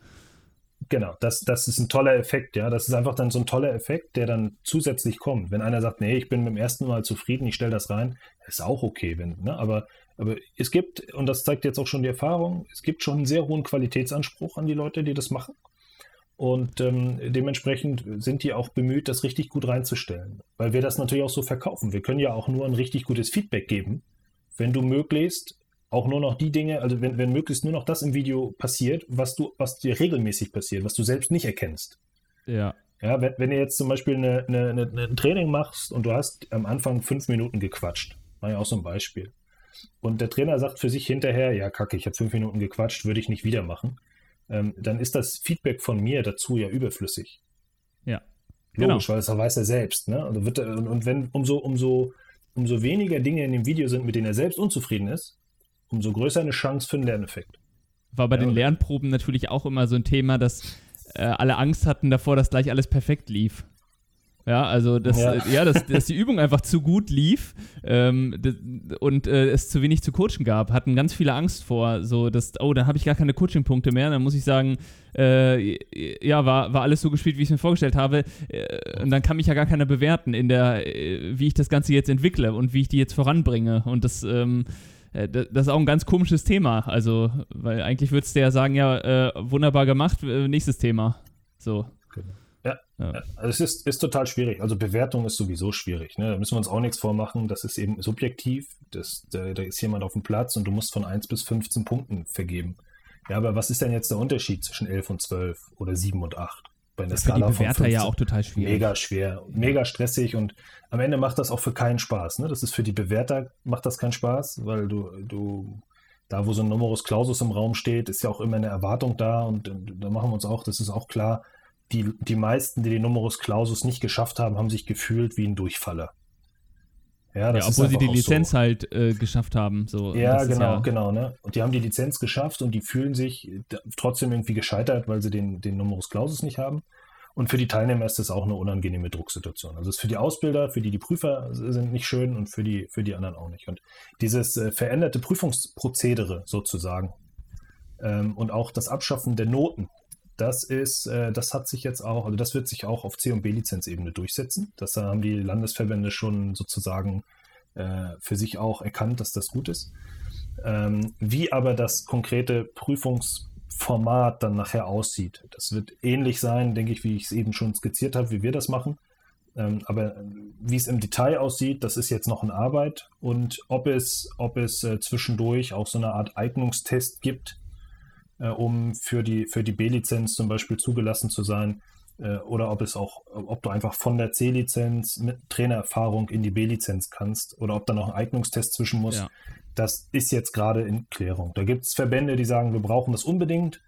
Genau, das, das ist ein toller Effekt, ja. Das ist einfach dann so ein toller Effekt, der dann zusätzlich kommt. Wenn einer sagt, nee, ich bin mit dem ersten Mal zufrieden, ich stelle das rein, ist auch okay, wenn, ne? Aber, aber es gibt, und das zeigt jetzt auch schon die Erfahrung, es gibt schon einen sehr hohen Qualitätsanspruch an die Leute, die das machen. Und ähm, dementsprechend sind die auch bemüht, das richtig gut reinzustellen. Weil wir das natürlich auch so verkaufen. Wir können ja auch nur ein richtig gutes Feedback geben, wenn du möglichst auch nur noch die Dinge, also wenn, wenn möglichst nur noch das im Video passiert, was du, was dir regelmäßig passiert, was du selbst nicht erkennst. Ja. Ja, wenn, wenn du jetzt zum Beispiel eine, eine, eine, ein Training machst und du hast am Anfang fünf Minuten gequatscht, war ja auch so ein Beispiel. Und der Trainer sagt für sich hinterher, ja, kacke, ich habe fünf Minuten gequatscht, würde ich nicht wieder machen ähm, dann ist das Feedback von mir dazu ja überflüssig. Ja. Logisch, genau. weil das weiß er selbst. Ne? Also wird er, und wenn umso, umso, umso weniger Dinge in dem Video sind, mit denen er selbst unzufrieden ist, umso größer eine Chance für einen Lerneffekt. War bei ja, den Lernproben natürlich auch immer so ein Thema, dass äh, alle Angst hatten davor, dass gleich alles perfekt lief. Ja, also dass, ja. Äh, ja dass, dass die Übung einfach zu gut lief ähm, und äh, es zu wenig zu coachen gab, hatten ganz viele Angst vor, so dass, oh, dann habe ich gar keine Coaching-Punkte mehr. Dann muss ich sagen, äh, ja, war, war alles so gespielt, wie ich es mir vorgestellt habe. Äh, und dann kann mich ja gar keiner bewerten in der, äh, wie ich das Ganze jetzt entwickle und wie ich die jetzt voranbringe. Und das, ähm, äh, das ist auch ein ganz komisches Thema. Also, weil eigentlich würdest du ja sagen, ja, wunderbar gemacht, nächstes Thema. So. Ja. Also es ist, ist total schwierig. Also Bewertung ist sowieso schwierig. Ne? Da müssen wir uns auch nichts vormachen. Das ist eben subjektiv. Das, da, da ist jemand auf dem Platz und du musst von 1 bis 15 Punkten vergeben. Ja, aber was ist denn jetzt der Unterschied zwischen 11 und 12 oder 7 und 8? Bei der das ist für die Bewerter ja auch total schwierig. Mega schwer, mega stressig und am Ende macht das auch für keinen Spaß. Ne? Das ist für die Bewerter macht das keinen Spaß, weil du, du da wo so ein Numerus Clausus im Raum steht, ist ja auch immer eine Erwartung da und, und da machen wir uns auch, das ist auch klar, die, die meisten, die den Numerus Clausus nicht geschafft haben, haben sich gefühlt wie ein Durchfaller. Ja, ja obwohl sie die Lizenz so. halt äh, geschafft haben. So. Ja, genau, ja genau. Ne? Und die haben die Lizenz geschafft und die fühlen sich trotzdem irgendwie gescheitert, weil sie den, den Numerus Clausus nicht haben. Und für die Teilnehmer ist das auch eine unangenehme Drucksituation. Also es ist für die Ausbilder, für die die Prüfer sind nicht schön und für die, für die anderen auch nicht. Und dieses äh, veränderte Prüfungsprozedere sozusagen ähm, und auch das Abschaffen der Noten, das ist, äh, das hat sich jetzt auch, also das wird sich auch auf C- und B-Lizenzebene durchsetzen. Das haben die Landesverbände schon sozusagen äh, für sich auch erkannt, dass das gut ist. Ähm, wie aber das konkrete Prüfungsformat dann nachher aussieht, das wird ähnlich sein, denke ich, wie ich es eben schon skizziert habe, wie wir das machen. Ähm, aber wie es im Detail aussieht, das ist jetzt noch in Arbeit. Und ob es, ob es äh, zwischendurch auch so eine Art Eignungstest gibt, äh, um für die, für die B-Lizenz zum Beispiel zugelassen zu sein. Äh, oder ob es auch, ob du einfach von der C-Lizenz mit Trainererfahrung in die B-Lizenz kannst oder ob da noch ein Eignungstest zwischen muss. Ja. Das ist jetzt gerade in Klärung. Da gibt es Verbände, die sagen, wir brauchen das unbedingt.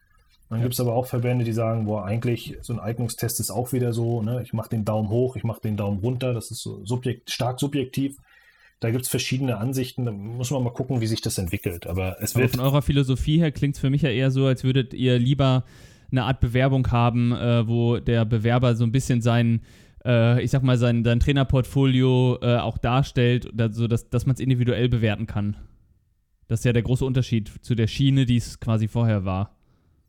Dann ja. gibt es aber auch Verbände, die sagen, boah, eigentlich so ein Eignungstest ist auch wieder so, ne? ich mache den Daumen hoch, ich mache den Daumen runter, das ist so subjekt, stark subjektiv. Da gibt es verschiedene Ansichten. Da muss man mal gucken, wie sich das entwickelt. Aber es wird. Aber von eurer Philosophie her klingt es für mich ja eher so, als würdet ihr lieber eine Art Bewerbung haben, äh, wo der Bewerber so ein bisschen sein, äh, ich sag mal, sein, sein Trainerportfolio äh, auch darstellt, so dass, dass man es individuell bewerten kann. Das ist ja der große Unterschied zu der Schiene, die es quasi vorher war.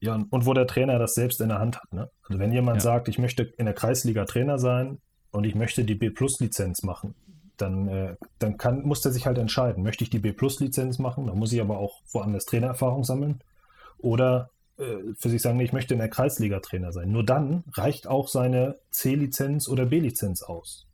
Ja, und wo der Trainer das selbst in der Hand hat. Ne? Also wenn jemand ja. sagt, ich möchte in der Kreisliga Trainer sein und ich möchte die B-Plus-Lizenz machen, dann, äh, dann kann, muss der sich halt entscheiden, möchte ich die B-Plus-Lizenz machen, dann muss ich aber auch woanders Trainererfahrung sammeln. oder äh, für sich sagen, ich möchte in der Kreisliga Trainer sein. Nur dann reicht auch seine C-Lizenz oder B-Lizenz aus.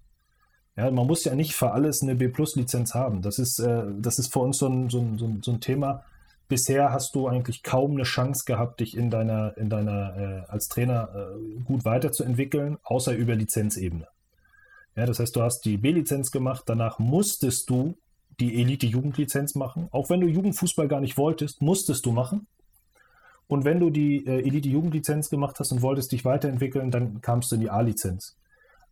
Ja, man muss ja nicht für alles eine B-Plus-Lizenz haben. Das ist, äh, das ist für uns so ein, so, ein, so ein Thema. Bisher hast du eigentlich kaum eine Chance gehabt, dich in deiner, in deiner äh, als Trainer äh, gut weiterzuentwickeln, außer über Lizenzebene. Ja, das heißt, du hast die B-Lizenz gemacht, danach musstest du die Elite-Jugendlizenz machen. Auch wenn du Jugendfußball gar nicht wolltest, musstest du machen. Und wenn du die äh, Elite-Jugendlizenz gemacht hast und wolltest dich weiterentwickeln, dann kamst du in die A-Lizenz.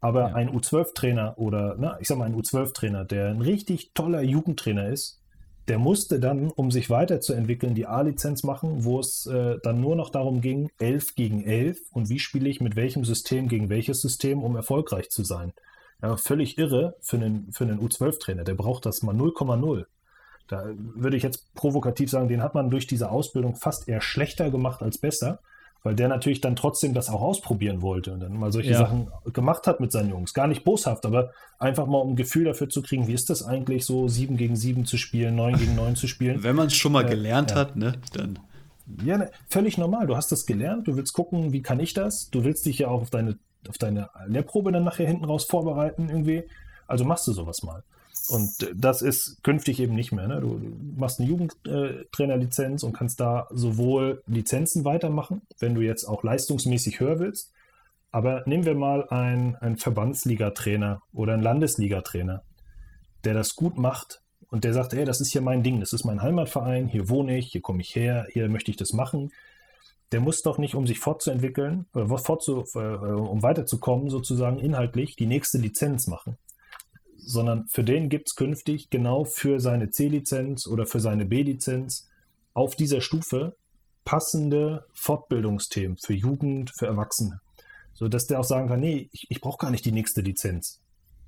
Aber ja. ein U12-Trainer oder, na, ich sag mal, ein U12-Trainer, der ein richtig toller Jugendtrainer ist, der musste dann, um sich weiterzuentwickeln, die A-Lizenz machen, wo es äh, dann nur noch darum ging, 11 gegen 11 und wie spiele ich mit welchem System gegen welches System, um erfolgreich zu sein. Ja, völlig irre für einen, für einen U12-Trainer. Der braucht das mal 0,0. Da würde ich jetzt provokativ sagen, den hat man durch diese Ausbildung fast eher schlechter gemacht als besser, weil der natürlich dann trotzdem das auch ausprobieren wollte und dann mal solche ja. Sachen gemacht hat mit seinen Jungs. Gar nicht boshaft, aber einfach mal um ein Gefühl dafür zu kriegen, wie ist das eigentlich so, 7 gegen 7 zu spielen, 9 gegen 9 zu spielen. Wenn man es schon mal äh, gelernt ja. hat, ne, dann. Ja, ne, völlig normal. Du hast das gelernt, du willst gucken, wie kann ich das? Du willst dich ja auch auf deine, auf deine Lehrprobe dann nachher hinten raus vorbereiten irgendwie. Also machst du sowas mal. Und das ist künftig eben nicht mehr. Ne? Du machst eine Jugendtrainerlizenz und kannst da sowohl Lizenzen weitermachen, wenn du jetzt auch leistungsmäßig höher willst. Aber nehmen wir mal einen, einen Verbandsligatrainer oder einen Landesligatrainer, der das gut macht und der sagt, hey, das ist hier mein Ding, das ist mein Heimatverein, hier wohne ich, hier komme ich her, hier möchte ich das machen. Der muss doch nicht, um sich fortzuentwickeln, oder fortzu, äh, um weiterzukommen, sozusagen inhaltlich, die nächste Lizenz machen sondern für den gibt es künftig genau für seine C-Lizenz oder für seine B-Lizenz auf dieser Stufe passende Fortbildungsthemen für Jugend, für Erwachsene. So dass der auch sagen kann, nee, ich, ich brauche gar nicht die nächste Lizenz.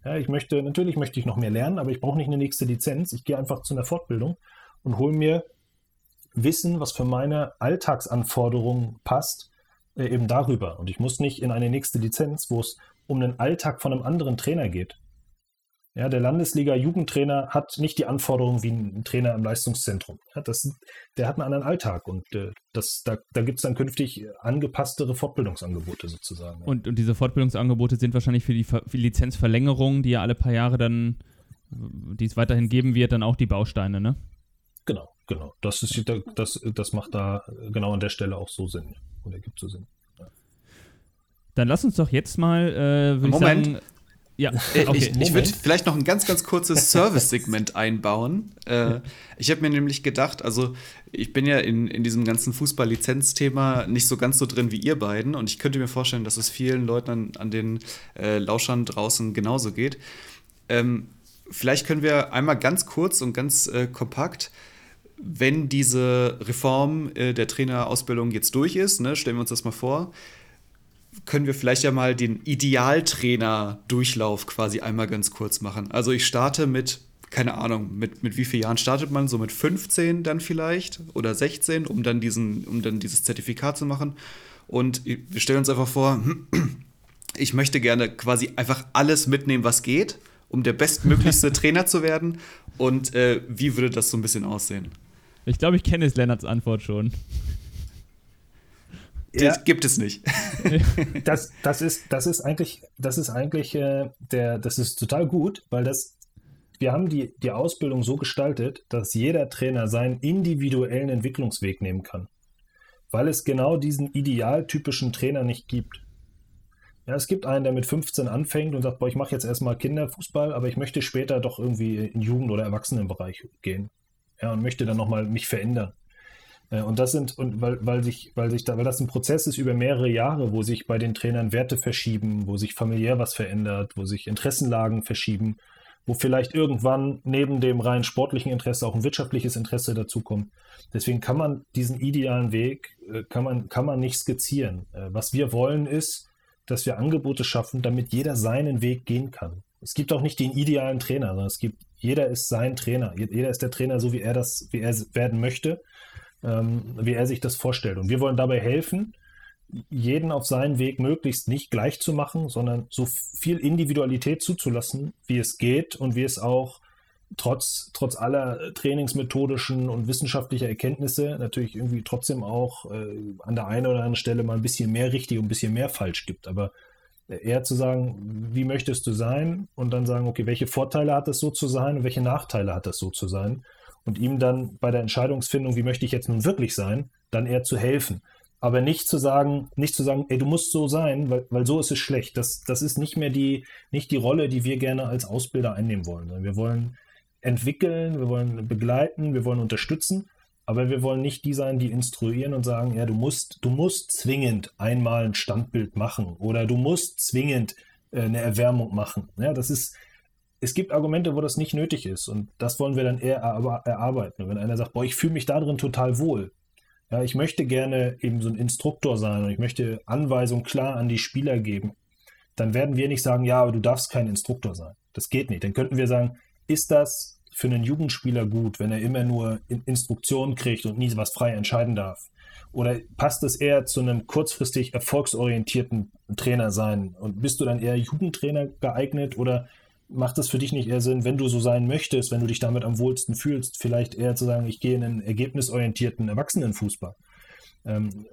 Ja, ich möchte, natürlich möchte ich noch mehr lernen, aber ich brauche nicht eine nächste Lizenz. Ich gehe einfach zu einer Fortbildung und hole mir Wissen, was für meine Alltagsanforderungen passt, äh, eben darüber. Und ich muss nicht in eine nächste Lizenz, wo es um den Alltag von einem anderen Trainer geht, ja, der Landesliga-Jugendtrainer hat nicht die Anforderungen wie ein Trainer im Leistungszentrum. Ja, das, der hat einen anderen Alltag und äh, das, da, da gibt es dann künftig angepasstere Fortbildungsangebote sozusagen. Und, und diese Fortbildungsangebote sind wahrscheinlich für die, für die Lizenzverlängerung, die ja alle paar Jahre dann, die es weiterhin geben wird, dann auch die Bausteine, ne? Genau, genau. Das, ist, das, das macht da genau an der Stelle auch so Sinn. Oder gibt so Sinn. Ja. Dann lass uns doch jetzt mal, äh, würde ich sagen ja, äh, okay. ich, ich würde vielleicht noch ein ganz, ganz kurzes Service-Segment einbauen. Äh, ich habe mir nämlich gedacht, also ich bin ja in, in diesem ganzen Fußball-Lizenz-Thema nicht so ganz so drin wie ihr beiden und ich könnte mir vorstellen, dass es vielen Leuten an, an den äh, Lauschern draußen genauso geht. Ähm, vielleicht können wir einmal ganz kurz und ganz äh, kompakt wenn diese Reform äh, der Trainerausbildung jetzt durch ist, ne, stellen wir uns das mal vor, können wir vielleicht ja mal den Idealtrainer-Durchlauf quasi einmal ganz kurz machen. Also ich starte mit, keine Ahnung, mit, mit wie vielen Jahren startet man? So mit 15 dann vielleicht oder 16, um dann, diesen, um dann dieses Zertifikat zu machen. Und wir stellen uns einfach vor, ich möchte gerne quasi einfach alles mitnehmen, was geht, um der bestmöglichste Trainer zu werden. Und äh, wie würde das so ein bisschen aussehen? Ich glaube, ich kenne jetzt Lennarts Antwort schon. Das gibt es nicht. das, das, ist, das ist eigentlich, das ist eigentlich äh, der, das ist total gut, weil das, wir haben die, die Ausbildung so gestaltet, dass jeder Trainer seinen individuellen Entwicklungsweg nehmen kann. Weil es genau diesen idealtypischen Trainer nicht gibt. Ja, es gibt einen, der mit 15 anfängt und sagt, boah, ich mache jetzt erstmal Kinderfußball, aber ich möchte später doch irgendwie in Jugend- oder Erwachsenenbereich gehen. Ja, und möchte dann nochmal mich verändern. Äh, und das sind, und weil, weil sich, weil sich da, weil das ein Prozess ist über mehrere Jahre, wo sich bei den Trainern Werte verschieben, wo sich familiär was verändert, wo sich Interessenlagen verschieben, wo vielleicht irgendwann neben dem rein sportlichen Interesse auch ein wirtschaftliches Interesse dazukommt. Deswegen kann man diesen idealen Weg, äh, kann man, kann man nicht skizzieren. Äh, was wir wollen ist, dass wir Angebote schaffen, damit jeder seinen Weg gehen kann. Es gibt auch nicht den idealen Trainer, sondern es gibt, jeder ist sein Trainer. Jeder ist der Trainer, so wie er das, wie er werden möchte ähm, wie er sich das vorstellt. Und wir wollen dabei helfen, jeden auf seinen Weg möglichst nicht gleich zu machen, sondern so viel Individualität zuzulassen, wie es geht und wie es auch trotz, trotz aller trainingsmethodischen und wissenschaftlicher Erkenntnisse natürlich irgendwie trotzdem auch äh, an der einen oder anderen Stelle mal ein bisschen mehr richtig und ein bisschen mehr falsch gibt. Aber eher zu sagen, wie möchtest du sein und dann sagen, okay, welche Vorteile hat es so zu sein und welche Nachteile hat es so zu sein und ihm dann bei der Entscheidungsfindung, wie möchte ich jetzt nun wirklich sein, dann eher zu helfen. Aber nicht zu sagen, nicht zu sagen, ey, du musst so sein, weil, weil so ist es schlecht. Das, das ist nicht mehr die, nicht die Rolle, die wir gerne als Ausbilder einnehmen wollen. Wir wollen entwickeln, wir wollen begleiten, wir wollen unterstützen, aber wir wollen nicht die sein, die instruieren und sagen, ja, du musst, du musst zwingend einmal ein Standbild machen oder du musst zwingend äh, eine Erwärmung machen. Ja, das ist, es gibt Argumente, wo das nicht nötig ist und das wollen wir dann eher erarbeiten. wenn einer sagt, boah, ich fühle mich da drin total wohl. Ja, ich möchte gerne eben so ein Instruktor sein und ich möchte Anweisungen klar an die Spieler geben. Dann werden wir nicht sagen, ja, aber du darfst kein Instruktor sein. Das geht nicht. Dann könnten wir sagen, ist das für einen Jugendspieler gut, wenn er immer nur Instruktionen kriegt und nie was frei entscheiden darf? Oder passt es eher zu einem kurzfristig erfolgsorientierten Trainer sein? Und bist du dann eher Jugendtrainer geeignet oder macht es für dich nicht eher Sinn, wenn du so sein möchtest, wenn du dich damit am wohlsten fühlst, vielleicht eher zu sagen, ich gehe in einen ergebnisorientierten Erwachsenenfußball? Ähm,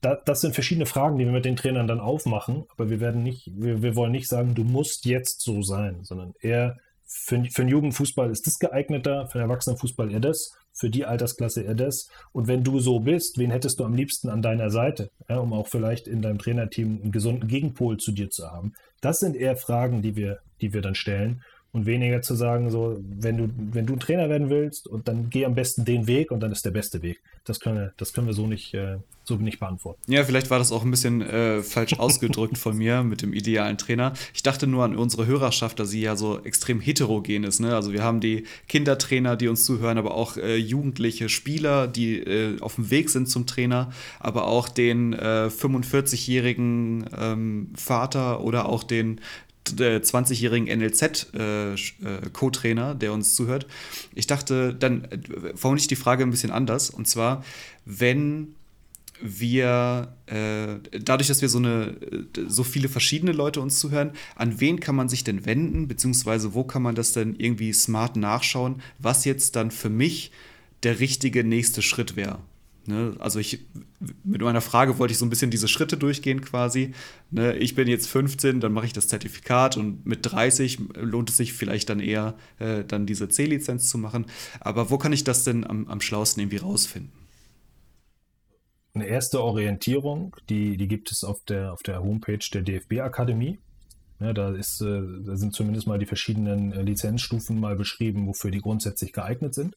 da, das sind verschiedene Fragen, die wir mit den Trainern dann aufmachen, aber wir werden nicht, wir, wir wollen nicht sagen, du musst jetzt so sein, sondern eher für, für den Jugendfußball ist das geeigneter, für den Erwachsenenfußball eher das, für die Altersklasse eher das. Und wenn du so bist, wen hättest du am liebsten an deiner Seite, ja, um auch vielleicht in deinem Trainerteam einen gesunden Gegenpol zu dir zu haben? Das sind eher Fragen, die wir, die wir dann stellen und weniger zu sagen, so, wenn du, wenn du ein Trainer werden willst und dann geh am besten den Weg und dann ist der beste Weg. Das können wir, das können wir so nicht, äh, so nicht beantworten. Ja, vielleicht war das auch ein bisschen äh, falsch ausgedrückt von mir mit dem idealen Trainer. Ich dachte nur an unsere Hörerschaft, da sie ja so extrem heterogen ist. Ne? Also wir haben die Kindertrainer, die uns zuhören, aber auch äh, jugendliche Spieler, die äh, auf dem Weg sind zum Trainer, aber auch den 45-jährigen äh, ähm, Vater oder auch den 20-jährigen NLZ-Co-Trainer, äh, äh der uns zuhört. Ich dachte, dann äh, formuliere ich die Frage ein bisschen anders. Und zwar, wenn wir, äh, dadurch, dass wir so, eine, so viele verschiedene Leute uns zuhören, an wen kann man sich denn wenden, beziehungsweise wo kann man das denn irgendwie smart nachschauen, was jetzt dann für mich der richtige nächste Schritt wäre? Ne? Also ich, mit meiner Frage wollte ich so ein bisschen diese Schritte durchgehen quasi. Ne? Ich bin jetzt 15, dann mache ich das Zertifikat und mit 30 lohnt es sich vielleicht dann eher, äh, dann diese C-Lizenz zu machen. Aber wo kann ich das denn am, am schlausten irgendwie rausfinden? Eine erste Orientierung, die, die gibt es auf der, auf der Homepage der DFB-Akademie. Ja, da, ist, äh, da sind zumindest mal die verschiedenen äh, Lizenzstufen mal beschrieben, wofür die grundsätzlich geeignet sind.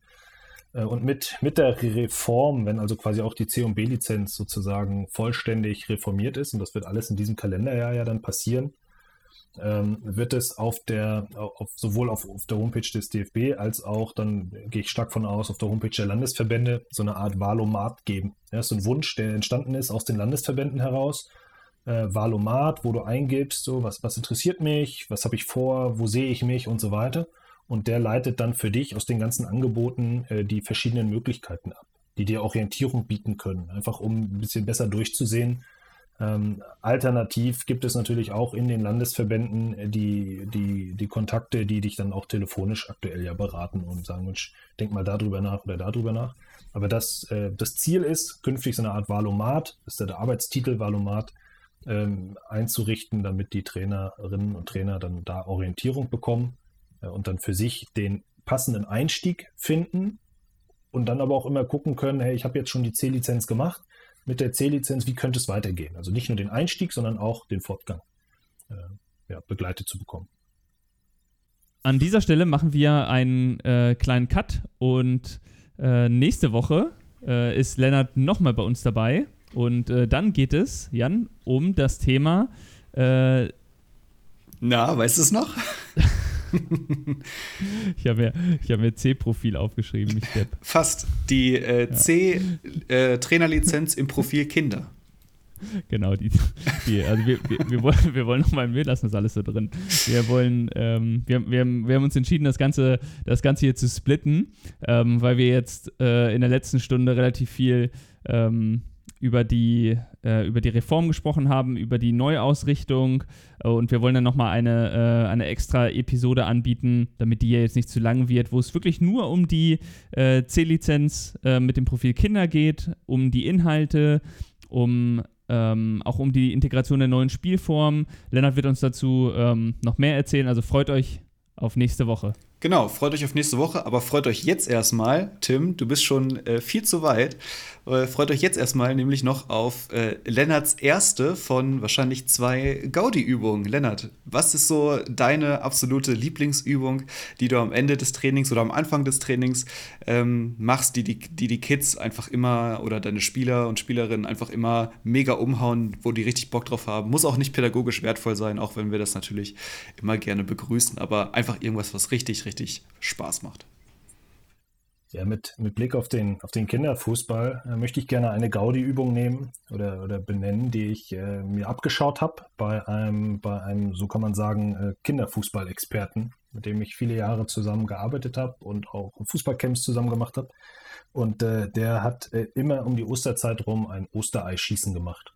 Äh, und mit, mit der Reform, wenn also quasi auch die C- und B-Lizenz sozusagen vollständig reformiert ist, und das wird alles in diesem Kalenderjahr ja dann passieren, ähm, wird es auf der, auf, sowohl auf, auf der Homepage des DFB als auch, dann gehe ich stark von aus, auf der Homepage der Landesverbände so eine Art Valomat geben. Ja, das ist ein Wunsch, der entstanden ist aus den Landesverbänden heraus. Äh, Valomat, wo du eingibst, so was, was interessiert mich, was habe ich vor, wo sehe ich mich und so weiter und der leitet dann für dich aus den ganzen Angeboten äh, die verschiedenen Möglichkeiten ab, die dir Orientierung bieten können, einfach um ein bisschen besser durchzusehen. Ähm, alternativ gibt es natürlich auch in den Landesverbänden äh, die, die, die Kontakte, die dich dann auch telefonisch aktuell ja beraten und sagen, Mensch, denk mal darüber nach oder darüber nach. Aber das, äh, das Ziel ist, künftig so eine Art Valomat, das ist ja der Arbeitstitel Valomat, ähm, einzurichten, damit die Trainerinnen und Trainer dann da Orientierung bekommen und dann für sich den passenden Einstieg finden und dann aber auch immer gucken können, hey, ich habe jetzt schon die C-Lizenz gemacht. Mit der C-Lizenz, wie könnte es weitergehen? Also nicht nur den Einstieg, sondern auch den Fortgang äh, ja, begleitet zu bekommen. An dieser Stelle machen wir einen äh, kleinen Cut und äh, nächste Woche äh, ist Lennart nochmal bei uns dabei und äh, dann geht es, Jan, um das Thema. Na, weißt du es noch? ich habe mir, hab mir C-Profil aufgeschrieben, ich Depp. Fast. Die äh, C-Trainerlizenz äh, im Profil Kinder. Genau, die, die also wir, wir, wir, wollen, wir wollen nochmal, wir lassen das alles so drin. Wir wollen, ähm, wir, wir, haben, wir haben uns entschieden, das Ganze, das Ganze hier zu splitten, ähm, weil wir jetzt äh, in der letzten Stunde relativ viel ähm, über, die, äh, über die Reform gesprochen haben, über die Neuausrichtung. Äh, und wir wollen dann nochmal eine, äh, eine extra Episode anbieten, damit die ja jetzt nicht zu lang wird, wo es wirklich nur um die äh, C-Lizenz äh, mit dem Profil Kinder geht, um die Inhalte, um ähm, auch um die Integration der neuen Spielformen. Lennart wird uns dazu ähm, noch mehr erzählen, also freut euch auf nächste Woche. Genau, freut euch auf nächste Woche, aber freut euch jetzt erstmal, Tim, du bist schon äh, viel zu weit. Äh, freut euch jetzt erstmal nämlich noch auf äh, Lennarts erste von wahrscheinlich zwei Gaudi-Übungen. Lennart, was ist so deine absolute Lieblingsübung, die du am Ende des Trainings oder am Anfang des Trainings ähm, machst, die die, die die Kids einfach immer oder deine Spieler und Spielerinnen einfach immer mega umhauen, wo die richtig Bock drauf haben? Muss auch nicht pädagogisch wertvoll sein, auch wenn wir das natürlich immer gerne begrüßen, aber einfach irgendwas, was richtig, richtig Spaß macht. Ja, mit, mit Blick auf den, auf den Kinderfußball äh, möchte ich gerne eine Gaudi-Übung nehmen oder, oder benennen, die ich äh, mir abgeschaut habe bei einem, bei einem, so kann man sagen, äh, Kinderfußball-Experten, mit dem ich viele Jahre zusammen gearbeitet habe und auch Fußballcamps zusammen gemacht habe. Und äh, der hat äh, immer um die Osterzeit rum ein Ostereischießen gemacht.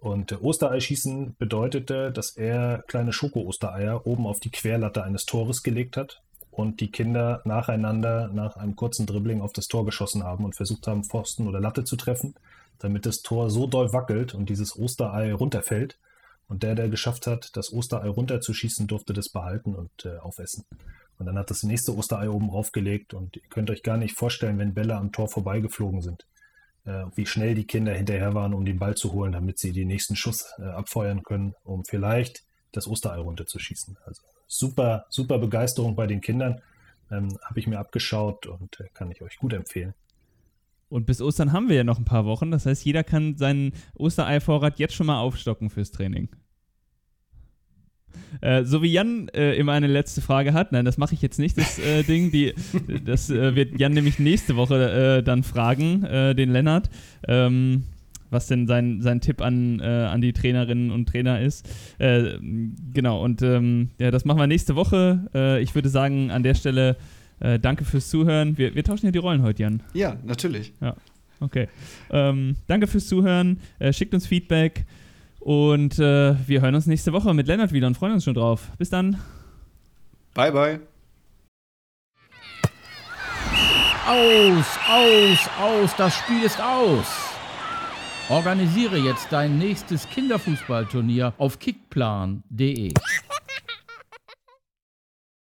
Und äh, Ostereischießen bedeutete, dass er kleine Schoko-Ostereier oben auf die Querlatte eines Tores gelegt hat und die Kinder nacheinander nach einem kurzen Dribbling auf das Tor geschossen haben und versucht haben, Pfosten oder Latte zu treffen, damit das Tor so doll wackelt und dieses Osterei runterfällt. Und der, der geschafft hat, das Osterei runterzuschießen, durfte das behalten und äh, aufessen. Und dann hat das nächste Osterei oben draufgelegt und ihr könnt euch gar nicht vorstellen, wenn Bälle am Tor vorbeigeflogen sind, wie schnell die Kinder hinterher waren, um den Ball zu holen, damit sie den nächsten Schuss äh, abfeuern können, um vielleicht das Osterei runterzuschießen. Also super, super Begeisterung bei den Kindern. Ähm, Habe ich mir abgeschaut und äh, kann ich euch gut empfehlen. Und bis Ostern haben wir ja noch ein paar Wochen. Das heißt, jeder kann seinen Ostereivorrat jetzt schon mal aufstocken fürs Training. Äh, so wie Jan äh, immer eine letzte Frage hat, nein, das mache ich jetzt nicht, das äh, Ding. Die, das äh, wird Jan nämlich nächste Woche äh, dann fragen, äh, den Lennart. Ähm, was denn sein, sein Tipp an, äh, an die Trainerinnen und Trainer ist. Äh, genau, und ähm, ja, das machen wir nächste Woche. Äh, ich würde sagen, an der Stelle äh, danke fürs Zuhören. Wir, wir tauschen ja die Rollen heute, Jan. Ja, natürlich. Ja, okay. Ähm, danke fürs Zuhören. Äh, schickt uns Feedback und äh, wir hören uns nächste Woche mit Lennart wieder und freuen uns schon drauf. Bis dann. Bye, bye. Aus, aus, aus, das Spiel ist aus. Organisiere jetzt dein nächstes Kinderfußballturnier auf kickplan.de.